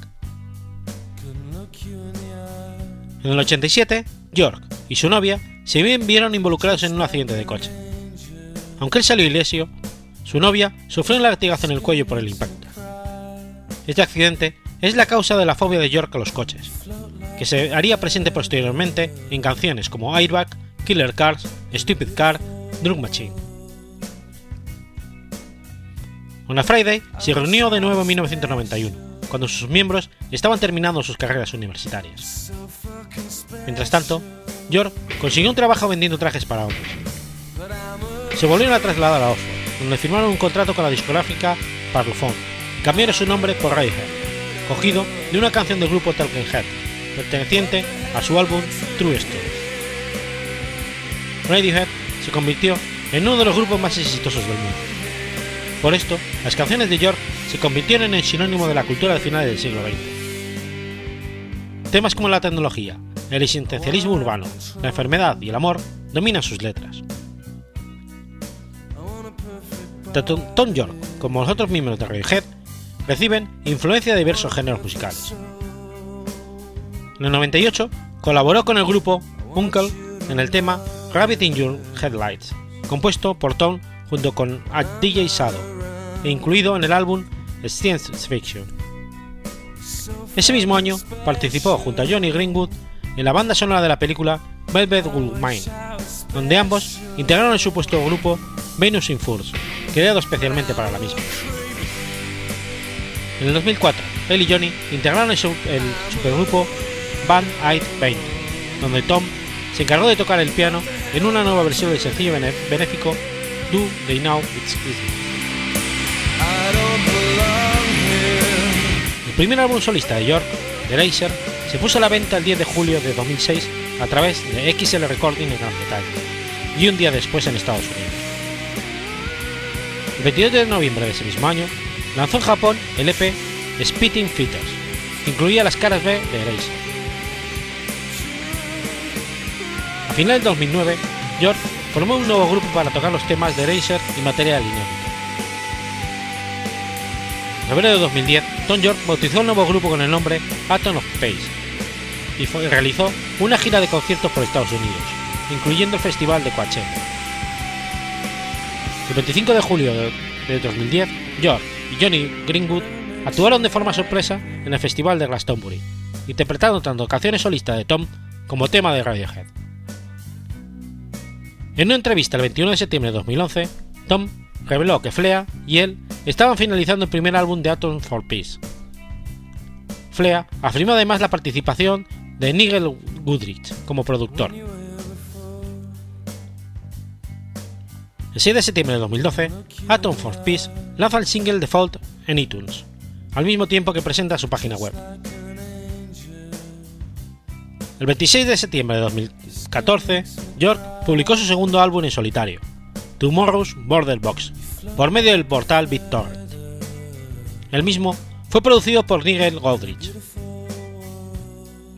En el 87, York y su novia se vieron involucrados en un accidente de coche. Aunque él salió ileso, su novia sufrió un latigazo en el cuello por el impacto. Este accidente es la causa de la fobia de York a los coches, que se haría presente posteriormente en canciones como Airbag, Killer Cars, Stupid Car, Drug Machine. Una Friday se reunió de nuevo en 1991, cuando sus miembros estaban terminando sus carreras universitarias. Mientras tanto, York consiguió un trabajo vendiendo trajes para hombres. Se volvieron a trasladar a Oxford, donde firmaron un contrato con la discográfica Parlophone cambiaron su nombre por Radiohead, cogido de una canción del grupo Talking Head, perteneciente a su álbum True Story. Radiohead se convirtió en uno de los grupos más exitosos del mundo. Por esto, las canciones de York se convirtieron en sinónimo de la cultura de finales del siglo XX. Temas como la tecnología, el existencialismo urbano, la enfermedad y el amor dominan sus letras. Tanto Tom York como los otros miembros de Radiohead reciben influencia de diversos géneros musicales. En el 98 colaboró con el grupo Uncle en el tema Rabbit in Your Headlights, compuesto por Tom junto con DJ Shadow e incluido en el álbum Science Fiction. Ese mismo año participó junto a Johnny Greenwood en la banda sonora de la película Velvet Mine, donde ambos integraron el supuesto grupo Venus in Furs, creado especialmente para la misma. En el 2004, él y Johnny integraron el, supergrupo Band Aid Paint, donde Tom se encargó de tocar el piano en una nueva versión del sencillo benéfico Do They Know It's Christmas. primer álbum solista de York, The Laser, se puso a la venta el 10 de julio de 2006 a través de XL Recording en Gran Bretaña y un día después en Estados Unidos. El 22 de noviembre de ese mismo año, lanzó en Japón el EP Spitting Fitters, que incluía las caras B de Eraser. A finales de 2009, York formó un nuevo grupo para tocar los temas de Eraser y Material Inédito. En febrero de 2010, Tom York bautizó el nuevo grupo con el nombre Atom of Space y realizó una gira de conciertos por Estados Unidos, incluyendo el Festival de Coachella. El 25 de julio de, de 2010, York y Johnny Greenwood actuaron de forma sorpresa en el Festival de Glastonbury, interpretando tanto canciones solistas de Tom como tema de Radiohead. En una entrevista el 21 de septiembre de 2011, Tom reveló que Flea y él estaban finalizando el primer álbum de Atom for Peace. Flea afirmó además la participación de Nigel Goodrich como productor. El 6 de septiembre de 2012, Atom for Peace lanza el single Default en iTunes, al mismo tiempo que presenta su página web. El 26 de septiembre de 2014, York publicó su segundo álbum en solitario, Tomorrow's Border Box, por medio del portal BitTorrent. El mismo fue producido por Nigel Godrich.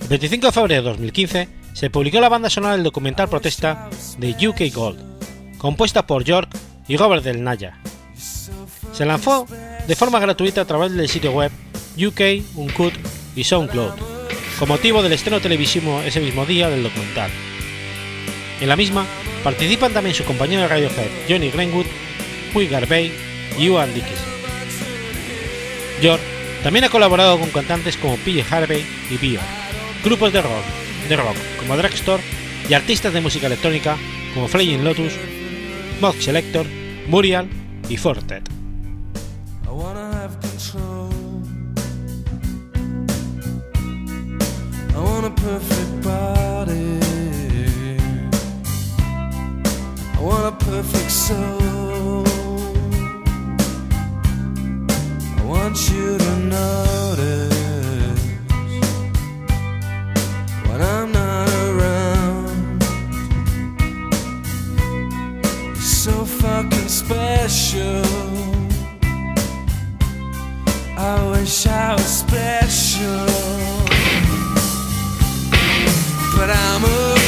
El 25 de febrero de 2015 se publicó la banda sonora del documental protesta de UK Gold, compuesta por York y Robert Del Naya. Se lanzó de forma gratuita a través del sitio web UK, Uncut y SoundCloud, con motivo del estreno televisivo ese mismo día del documental. En la misma participan también su compañero de Radiohead Johnny Greenwood, Puy Garvey y Ewan Dickinson. York también ha colaborado con cantantes como PJ Harvey y Bio, grupos de rock, de rock como Dragstore y artistas de música electrónica como Flying Lotus, Mod Selector, Muriel y Fortet. I want perfect soul. But I'm around. So fucking special. A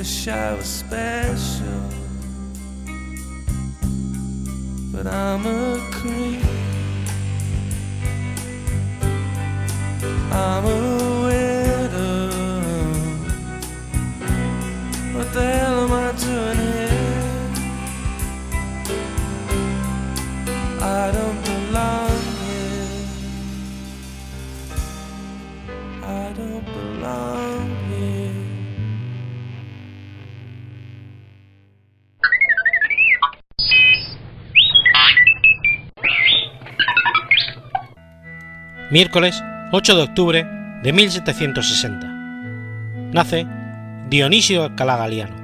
wish I was special, Miércoles 8 de octubre de 1760. Nace Dionisio Calagaliano.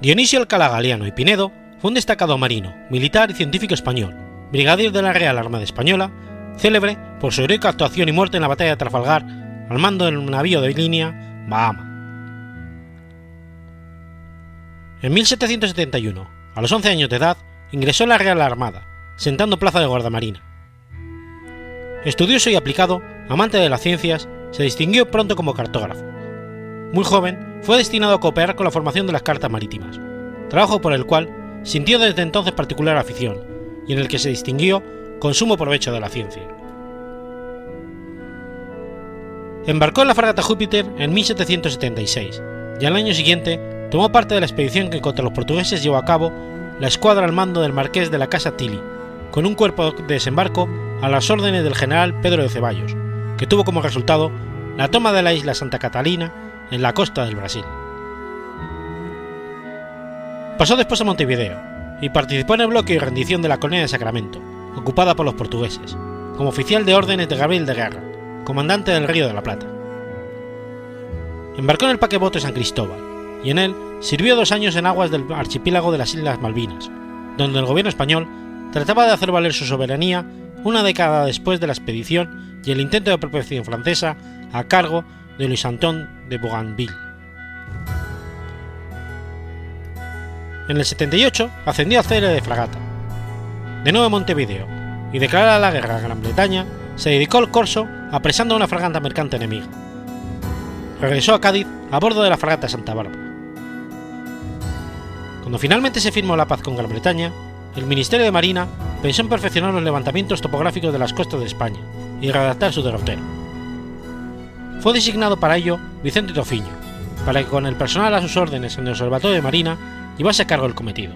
Dionisio el Calagaliano y Pinedo fue un destacado marino, militar y científico español, brigadier de la Real Armada Española, célebre por su heroica actuación y muerte en la batalla de Trafalgar al mando del navío de línea Bahama. En 1771, a los 11 años de edad, ingresó en la Real Armada, sentando plaza de guardamarina. Estudioso y aplicado, amante de las ciencias, se distinguió pronto como cartógrafo. Muy joven, fue destinado a cooperar con la formación de las cartas marítimas, trabajo por el cual sintió desde entonces particular afición y en el que se distinguió con sumo provecho de la ciencia. Embarcó en la fragata Júpiter en 1776 y al año siguiente tomó parte de la expedición que contra los portugueses llevó a cabo la escuadra al mando del marqués de la Casa Tilly, con un cuerpo de desembarco a las órdenes del general Pedro de Ceballos, que tuvo como resultado la toma de la isla Santa Catalina en la costa del Brasil. Pasó después a Montevideo y participó en el bloqueo y rendición de la colonia de Sacramento, ocupada por los portugueses, como oficial de órdenes de Gabriel de Guerra, comandante del Río de la Plata. Embarcó en el paquebote San Cristóbal y en él sirvió dos años en aguas del archipiélago de las Islas Malvinas, donde el gobierno español trataba de hacer valer su soberanía una década después de la expedición y el intento de apropiación francesa a cargo de Luis Antón de Bougainville. En el 78 ascendió a cele de fragata. De nuevo Montevideo, y declarada la guerra a Gran Bretaña, se dedicó al corso apresando a una fragata mercante enemiga. Regresó a Cádiz a bordo de la fragata Santa Bárbara. Cuando finalmente se firmó la paz con Gran Bretaña, el Ministerio de Marina pensó en perfeccionar los levantamientos topográficos de las costas de España y redactar su derrotero. Fue designado para ello Vicente Tofiño, para que con el personal a sus órdenes en el Observatorio de Marina llevase a cargo el cometido.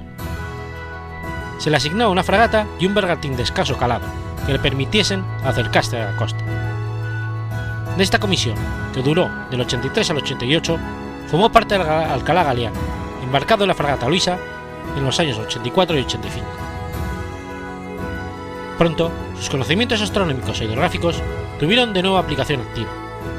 Se le asignó una fragata y un bergantín de escaso calado, que le permitiesen acercarse a la costa. De esta comisión, que duró del 83 al 88, formó parte del Alcalá Galeano, embarcado en la fragata Luisa en los años 84 y 85. Pronto, sus conocimientos astronómicos e hidrográficos tuvieron de nuevo aplicación activa,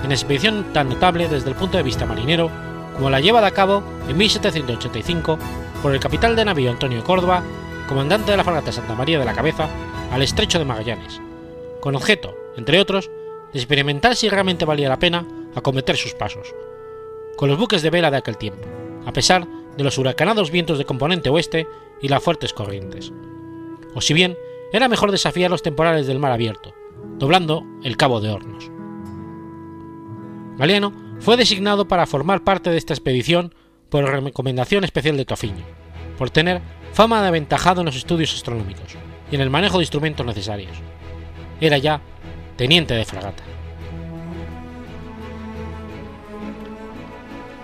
en expedición tan notable desde el punto de vista marinero como la llevada a cabo en 1785 por el capitán de navío Antonio Córdoba, comandante de la fragata Santa María de la Cabeza, al estrecho de Magallanes, con objeto, entre otros, de experimentar si realmente valía la pena acometer sus pasos, con los buques de vela de aquel tiempo, a pesar de los huracanados vientos de componente oeste y las fuertes corrientes. O si bien era mejor desafiar los temporales del mar abierto, doblando el Cabo de Hornos. Galeano fue designado para formar parte de esta expedición por recomendación especial de Tofiño, por tener fama de aventajado en los estudios astronómicos y en el manejo de instrumentos necesarios. Era ya teniente de fragata.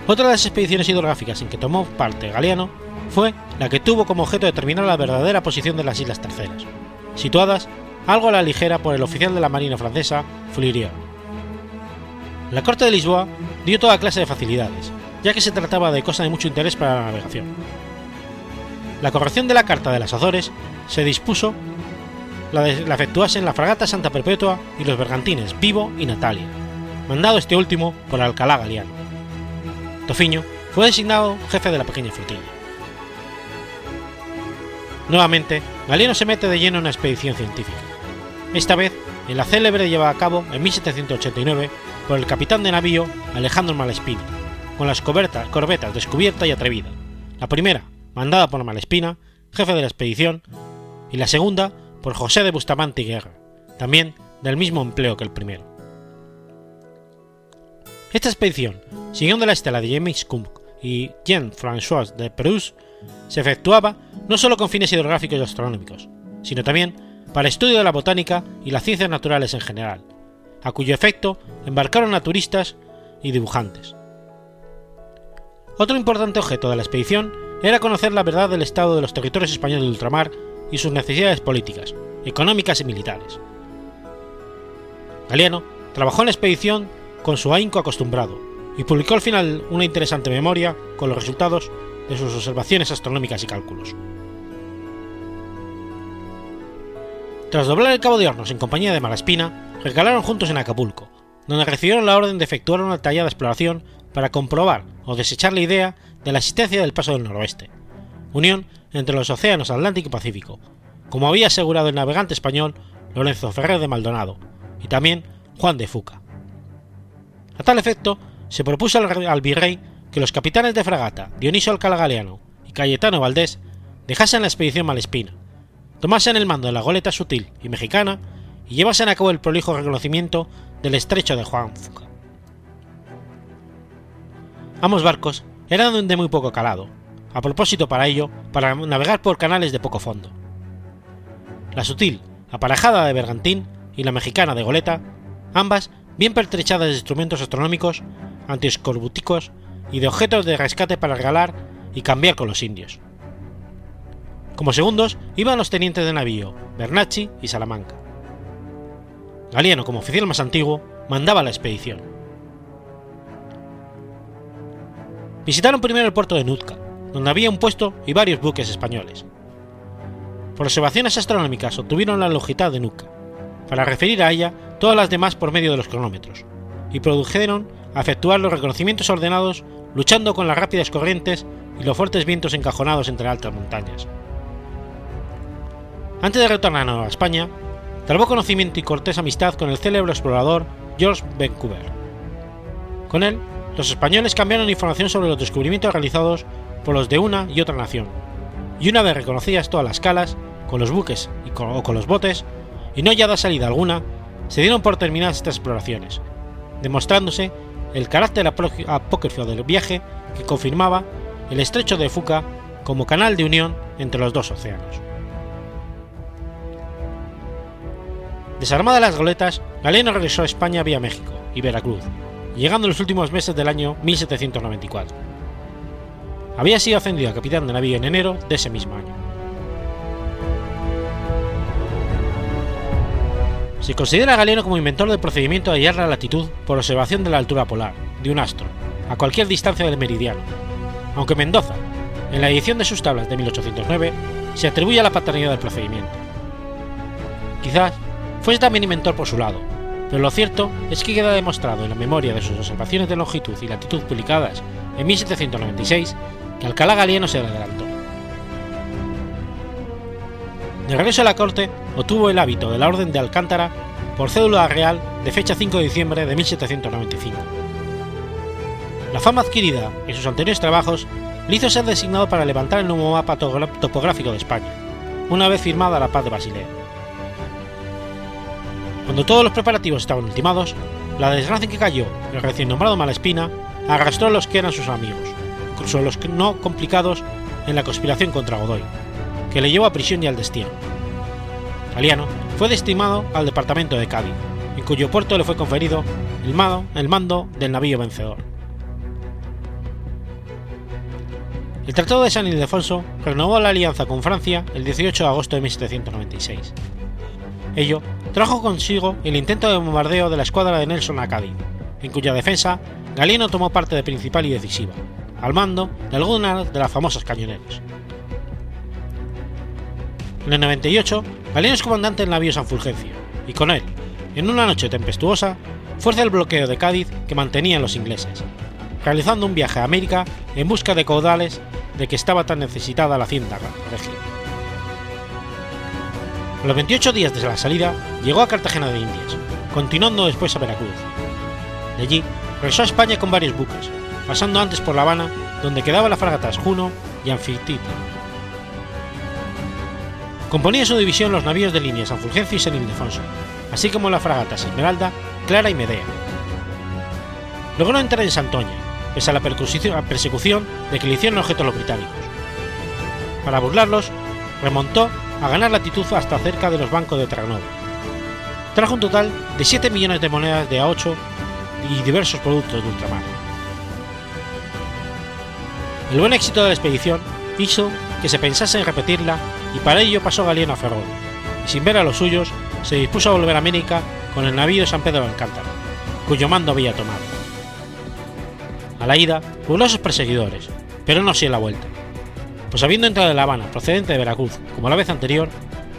Otra de las expediciones hidrográficas en que tomó parte Galeano fue la que tuvo como objeto determinar la verdadera posición de las Islas Terceras, situadas algo a la ligera por el oficial de la Marina francesa Fleurier. La corte de Lisboa dio toda clase de facilidades, ya que se trataba de cosa de mucho interés para la navegación. La corrección de la Carta de las Azores se dispuso la, de, la la fragata Santa Perpetua y los bergantines Vivo y Natalia, mandado este último por Alcalá Galiano. Tofiño fue designado jefe de la pequeña flotilla. Nuevamente, Galiano se mete de lleno en una expedición científica, esta vez en la célebre llevada a cabo en 1789 por el capitán de navío Alejandro Malespina, con las corbetas, corbetas Descubierta y Atrevida, la primera mandada por Malespina, jefe de la expedición, y la segunda por José de Bustamante y Guerra, también del mismo empleo que el primero. Esta expedición, siguiendo la estela de James Cook y Jean-François de Perus, se efectuaba no solo con fines hidrográficos y astronómicos, sino también para estudio de la botánica y las ciencias naturales en general, a cuyo efecto embarcaron a turistas y dibujantes. Otro importante objeto de la expedición era conocer la verdad del estado de los territorios españoles de ultramar y sus necesidades políticas, económicas y militares. Galiano trabajó en la expedición con su ahínco acostumbrado y publicó al final una interesante memoria con los resultados de sus observaciones astronómicas y cálculos. Tras doblar el Cabo de Hornos en compañía de Malaspina, recalaron juntos en Acapulco, donde recibieron la orden de efectuar una detallada exploración para comprobar o desechar la idea de la existencia del Paso del Noroeste, unión entre los océanos Atlántico y Pacífico, como había asegurado el navegante español Lorenzo Ferrer de Maldonado y también Juan de Fuca. A tal efecto, se propuso al, virrey que los capitanes de fragata Dionisio Alcalá Galeano y Cayetano Valdés dejasen la expedición Malespina, tomasen el mando de la goleta sutil y mexicana y llevasen a cabo el prolijo reconocimiento del estrecho de Juan Fuca. Ambos barcos eran de muy poco calado, a propósito para ello para navegar por canales de poco fondo. La sutil, aparejada de bergantín, y la mexicana de goleta, ambas bien pertrechadas de instrumentos astronómicos, antiescorbuticos y de objetos de rescate para regalar y cambiar con los indios. Como segundos iban los tenientes de navío Bernacchi y Salamanca. Galiano, como oficial más antiguo, mandaba la expedición. Visitaron primero el puerto de Nootka, donde había un puesto y varios buques españoles. Por observaciones astronómicas obtuvieron la longitud de Nootka, para referir a ella todas las demás por medio de los cronómetros, y produjeron efectuar los reconocimientos ordenados luchando con las rápidas corrientes y los fuertes vientos encajonados entre altas montañas. Antes de retornar a Nueva España, trabó conocimiento y cortés amistad con el célebre explorador George Vancouver. Con él, los españoles cambiaron información sobre los descubrimientos realizados por los de una y otra nación, y una vez reconocidas todas las calas, con los buques y o con los botes, y no hallada salida alguna, se dieron por terminadas estas exploraciones, demostrándose el carácter apócrifo del viaje que confirmaba el estrecho de Fuca como canal de unión entre los dos océanos. Desarmada las goletas, Galeno regresó a España vía México y Veracruz, llegando en los últimos meses del año 1794. Había sido ascendido a capitán de navío en enero de ese mismo año. Se considera a Galeno como inventor del procedimiento de hallar la latitud por observación de la altura polar de un astro a cualquier distancia del meridiano, aunque Mendoza, en la edición de sus tablas de 1809, se atribuye a la paternidad del procedimiento. Quizás fuese también inventor por su lado, pero lo cierto es que queda demostrado en la memoria de sus observaciones de longitud y latitud publicadas en 1796 que Alcalá Galieno se adelantó. De regreso a la corte, obtuvo el hábito de la Orden de Alcántara por cédula real de fecha 5 de diciembre de 1795. La fama adquirida en sus anteriores trabajos le hizo ser designado para levantar el nuevo mapa topográfico de España, una vez firmada la paz de Basilea. Cuando todos los preparativos estaban ultimados, la desgracia en que cayó el recién nombrado Malespina arrastró a los que eran sus amigos, incluso los no complicados en la conspiración contra Godoy, que le llevó a prisión y al destino. Galiano fue destinado al departamento de Cádiz, en cuyo puerto le fue conferido el mando, el mando del navío vencedor. El Tratado de San Ildefonso renovó la alianza con Francia el 18 de agosto de 1796. Ello trajo consigo el intento de bombardeo de la escuadra de Nelson a Cádiz, en cuya defensa Galiano tomó parte de principal y decisiva, al mando de algunas de las famosas cañoneras. En el 98, Galiano es comandante del navío San Fulgencio, y con él, en una noche tempestuosa, fuerza el bloqueo de Cádiz que mantenían los ingleses, realizando un viaje a América en busca de caudales de que estaba tan necesitada la hacienda regia. A los 28 días desde la salida, llegó a Cartagena de Indias, continuando después a Veracruz. De allí, regresó a España con varios buques, pasando antes por La Habana, donde quedaban las fragatas Juno y Anfitito. Componía su división los navíos de línea San Fulgencio y San Ildefonso, así como las fragatas Esmeralda, Clara y Medea. Logró entrar en Santoña, pese a la persecución de que le hicieron objeto los británicos. Para burlarlos, remontó a ganar latitud hasta cerca de los bancos de Terranova. Trajo un total de 7 millones de monedas de A8 y diversos productos de ultramar. El buen éxito de la expedición hizo que se pensase en repetirla y para ello pasó Galiano a Ferrol, y sin ver a los suyos, se dispuso a volver a América con el navío San Pedro de Alcántara, cuyo mando había tomado. A la ida, burló a sus perseguidores, pero no así en la vuelta, pues habiendo entrado de La Habana procedente de Veracruz como la vez anterior,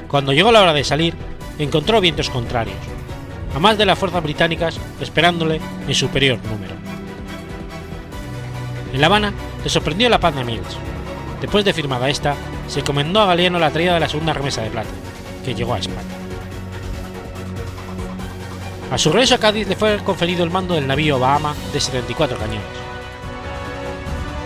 cuando llegó la hora de salir, encontró vientos contrarios, a más de las fuerzas británicas esperándole en superior número. En La Habana le sorprendió la paz de Mills, después de firmada esta, se encomendó a Galiano la traída de la segunda remesa de plata, que llegó a España. A su regreso a Cádiz le fue conferido el mando del navío Bahama de 74 cañones.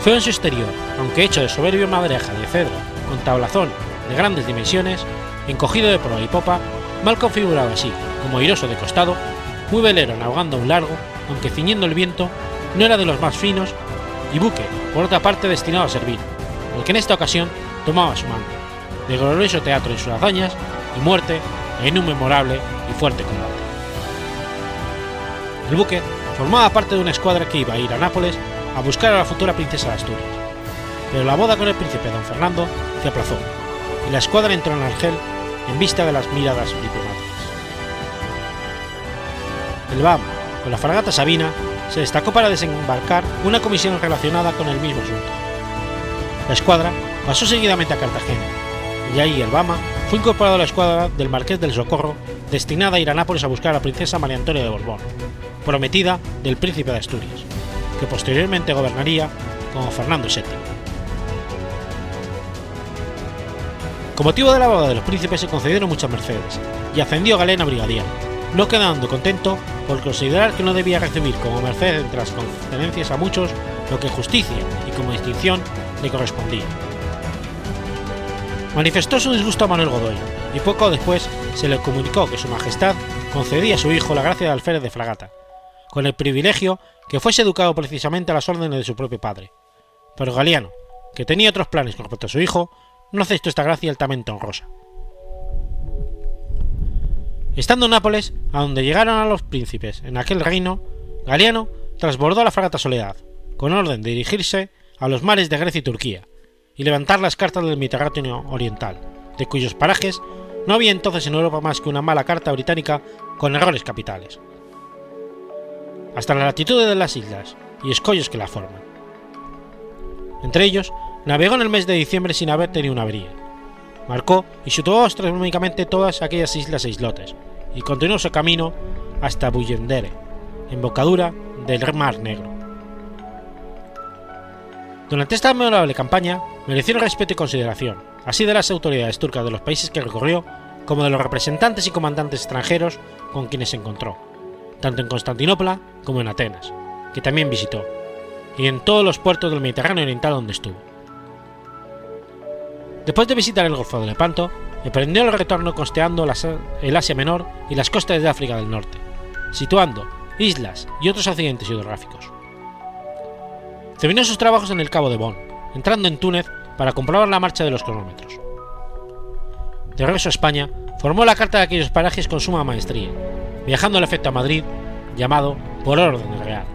Feo en su exterior, aunque hecho de soberbio madreja de cedro con tablazón de grandes dimensiones, encogido de proa y popa, mal configurado así, como airoso de costado, muy velero navegando un largo, aunque ciñendo el viento, no era de los más finos, y buque, por otra parte, destinado a servir, el que en esta ocasión tomaba su mando, de glorioso teatro en sus hazañas y muerte en un memorable y fuerte combate. El buque formaba parte de una escuadra que iba a ir a Nápoles a buscar a la futura princesa de Asturias, pero la boda con el príncipe don Fernando se aplazó y la escuadra entró en Argel en vista de las miradas diplomáticas. El BAM, con la fragata Sabina, se destacó para desembarcar una comisión relacionada con el mismo asunto. La escuadra pasó seguidamente a Cartagena, y ahí el Bama fue incorporado a la escuadra del Marqués del Socorro, destinada a ir a Nápoles a buscar a la princesa María Antonia de Borbón, prometida del príncipe de Asturias, que posteriormente gobernaría como Fernando VII. Con motivo de la boda de los príncipes se concedieron muchas mercedes, y ascendió Galena brigadier, no quedando contento por considerar que no debía recibir como merced entre las concedencias a muchos lo que justicia y como distinción le correspondía. Manifestó su disgusto a Manuel Godoy, y poco después se le comunicó que su majestad concedía a su hijo la gracia de alférez de fragata, con el privilegio que fuese educado precisamente a las órdenes de su propio padre. Pero Galiano, que tenía otros planes con respecto a su hijo, no aceptó esta gracia altamente honrosa. Estando en Nápoles, a donde llegaron a los príncipes en aquel reino, Galiano transbordó la fragata Soledad, con orden de dirigirse a los mares de Grecia y Turquía, y levantar las cartas del Mediterráneo Oriental, de cuyos parajes no había entonces en Europa más que una mala carta británica con errores capitales. Hasta la latitud de las islas y escollos que la forman. Entre ellos, navegó en el mes de diciembre sin haber tenido una avería. Marcó y situó astronómicamente todas aquellas islas e islotes, y continuó su camino hasta Buyendere, embocadura del Mar Negro. Durante esta memorable campaña mereció respeto y consideración, así de las autoridades turcas de los países que recorrió, como de los representantes y comandantes extranjeros con quienes se encontró, tanto en Constantinopla como en Atenas, que también visitó, y en todos los puertos del Mediterráneo Oriental donde estuvo. Después de visitar el Golfo de Lepanto, emprendió el retorno costeando el Asia Menor y las costas de África del Norte, situando islas y otros accidentes hidrográficos. Terminó sus trabajos en el Cabo de Bon, entrando en Túnez para comprobar la marcha de los cronómetros. De regreso a España, formó la carta de aquellos parajes con suma maestría, viajando al efecto a Madrid, llamado por orden real.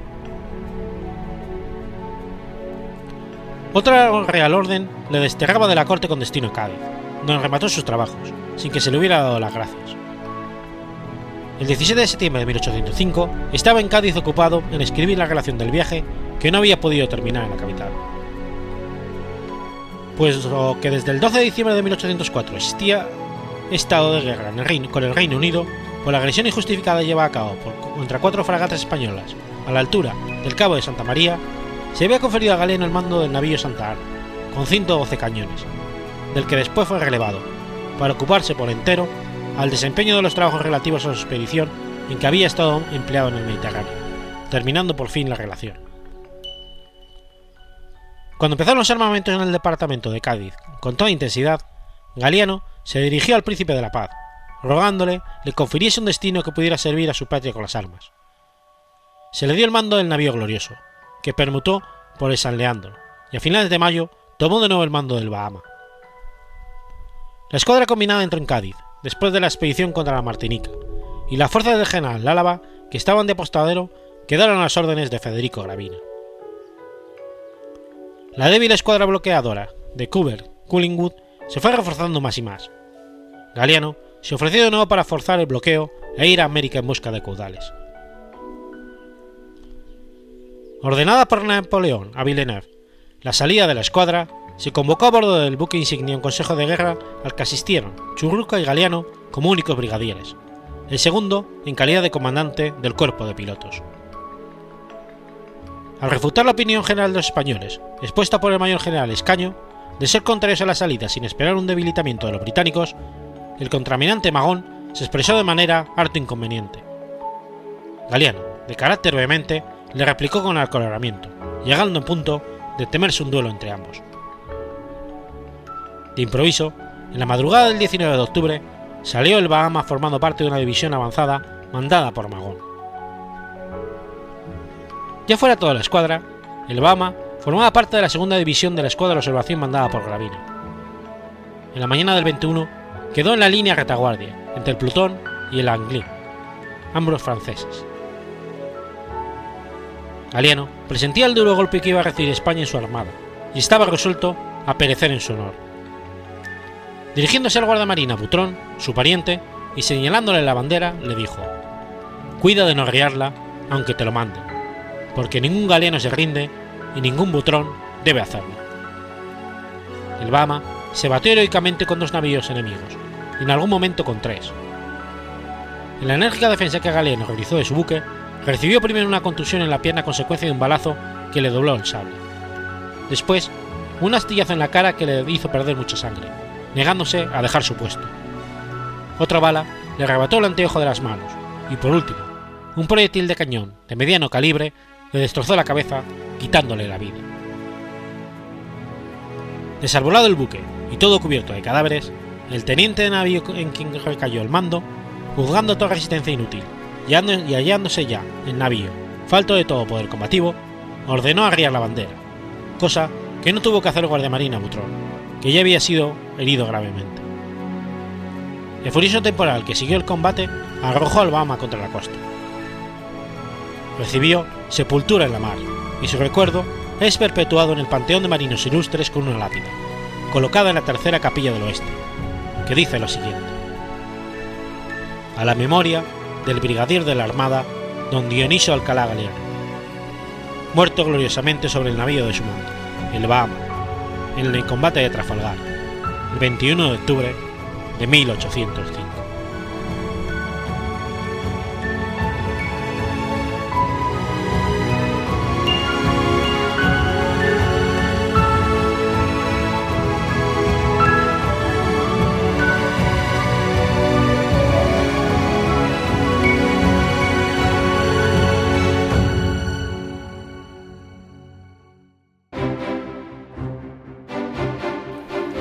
Otra Real Orden le desterraba de la corte con destino a Cádiz, donde remató sus trabajos, sin que se le hubiera dado las gracias. El 17 de septiembre de 1805 estaba en Cádiz ocupado en escribir la relación del viaje que no había podido terminar en la capital. Pues lo que desde el 12 de diciembre de 1804 existía estado de guerra Reino- con el Reino Unido por la agresión injustificada llevada a cabo contra cuatro fragatas españolas a la altura del Cabo de Santa María, se había conferido a Galeno el mando del navío Santa Ana, con 112 cañones, del que después fue relevado, para ocuparse por entero al desempeño de los trabajos relativos a su expedición en que había estado empleado en el Mediterráneo, terminando por fin la relación. Cuando empezaron los armamentos en el departamento de Cádiz con toda intensidad, Galiano se dirigió al príncipe de la paz, rogándole le confiriese un destino que pudiera servir a su patria con las armas. Se le dio el mando del navío glorioso, que permutó por el San Leandro, y a finales de mayo tomó de nuevo el mando del Bahama. La escuadra combinada entró en Cádiz, después de la expedición contra la Martinica, y las fuerzas del general Álava, que estaban de postadero, quedaron a las órdenes de Federico Gravina. La débil escuadra bloqueadora de Cooper Collingwood se fue reforzando más y más. Galiano se ofreció de nuevo para forzar el bloqueo e ir a América en busca de caudales. Ordenada por Napoleón a Villeneuve la salida de la escuadra, se convocó a bordo del buque insignia un consejo de guerra al que asistieron Churruca y Galiano como únicos brigadieres, el segundo en calidad de comandante del cuerpo de pilotos. Al refutar la opinión general de los españoles, expuesta por el mayor general Escaño, de ser contrarios a la salida sin esperar un debilitamiento de los británicos, el contraminante Magón se expresó de manera harto inconveniente. Galiano, de carácter vehemente, le replicó con aclaramiento, llegando a punto de temerse un duelo entre ambos. De improviso, en la madrugada del 19 de octubre, salió el Bahama formando parte de una división avanzada mandada por Magón. Ya fuera toda la escuadra, el Bahama formaba parte de la segunda división de la escuadra de observación mandada por Gravina. En la mañana del 21 quedó en la línea retaguardia entre el Plutón y el Anglais, ambos franceses. Galiano presentía el duro golpe que iba a recibir España en su armada y estaba resuelto a perecer en su honor. Dirigiéndose al guardamarina Butrón, su pariente, y señalándole la bandera, le dijo: Cuida de no arriarla, aunque te lo manden, porque ningún galeano se rinde y ningún butrón debe hacerlo. El Bahama se batió heroicamente con dos navíos enemigos, y en algún momento con tres. En la enérgica defensa que Galeano realizó de su buque, recibió primero una contusión en la pierna a consecuencia de un balazo que le dobló el sable. Después, un astillazo en la cara que le hizo perder mucha sangre, negándose a dejar su puesto. Otra bala le arrebató el anteojo de las manos, y por último, un proyectil de cañón de mediano calibre le destrozó la cabeza, quitándole la vida. Desarbolado el buque y todo cubierto de cadáveres, el teniente de navío en quien recayó el mando, juzgando toda resistencia inútil y hallándose ya el navío falto de todo poder combativo, ordenó arriar la bandera, cosa que no tuvo que hacer el guardiamarina Butrón, que ya había sido herido gravemente. El furioso temporal que siguió el combate arrojó al Bahama contra la costa. Recibió sepultura en la mar y su recuerdo es perpetuado en el Panteón de Marinos Ilustres con una lápida, colocada en la tercera capilla del oeste, que dice lo siguiente. A la memoria del brigadier de la Armada, don Dionisio Alcalá Galeano, muerto gloriosamente sobre el navío de su mando, el Bahama, en el combate de Trafalgar, el 21 de octubre de 1805.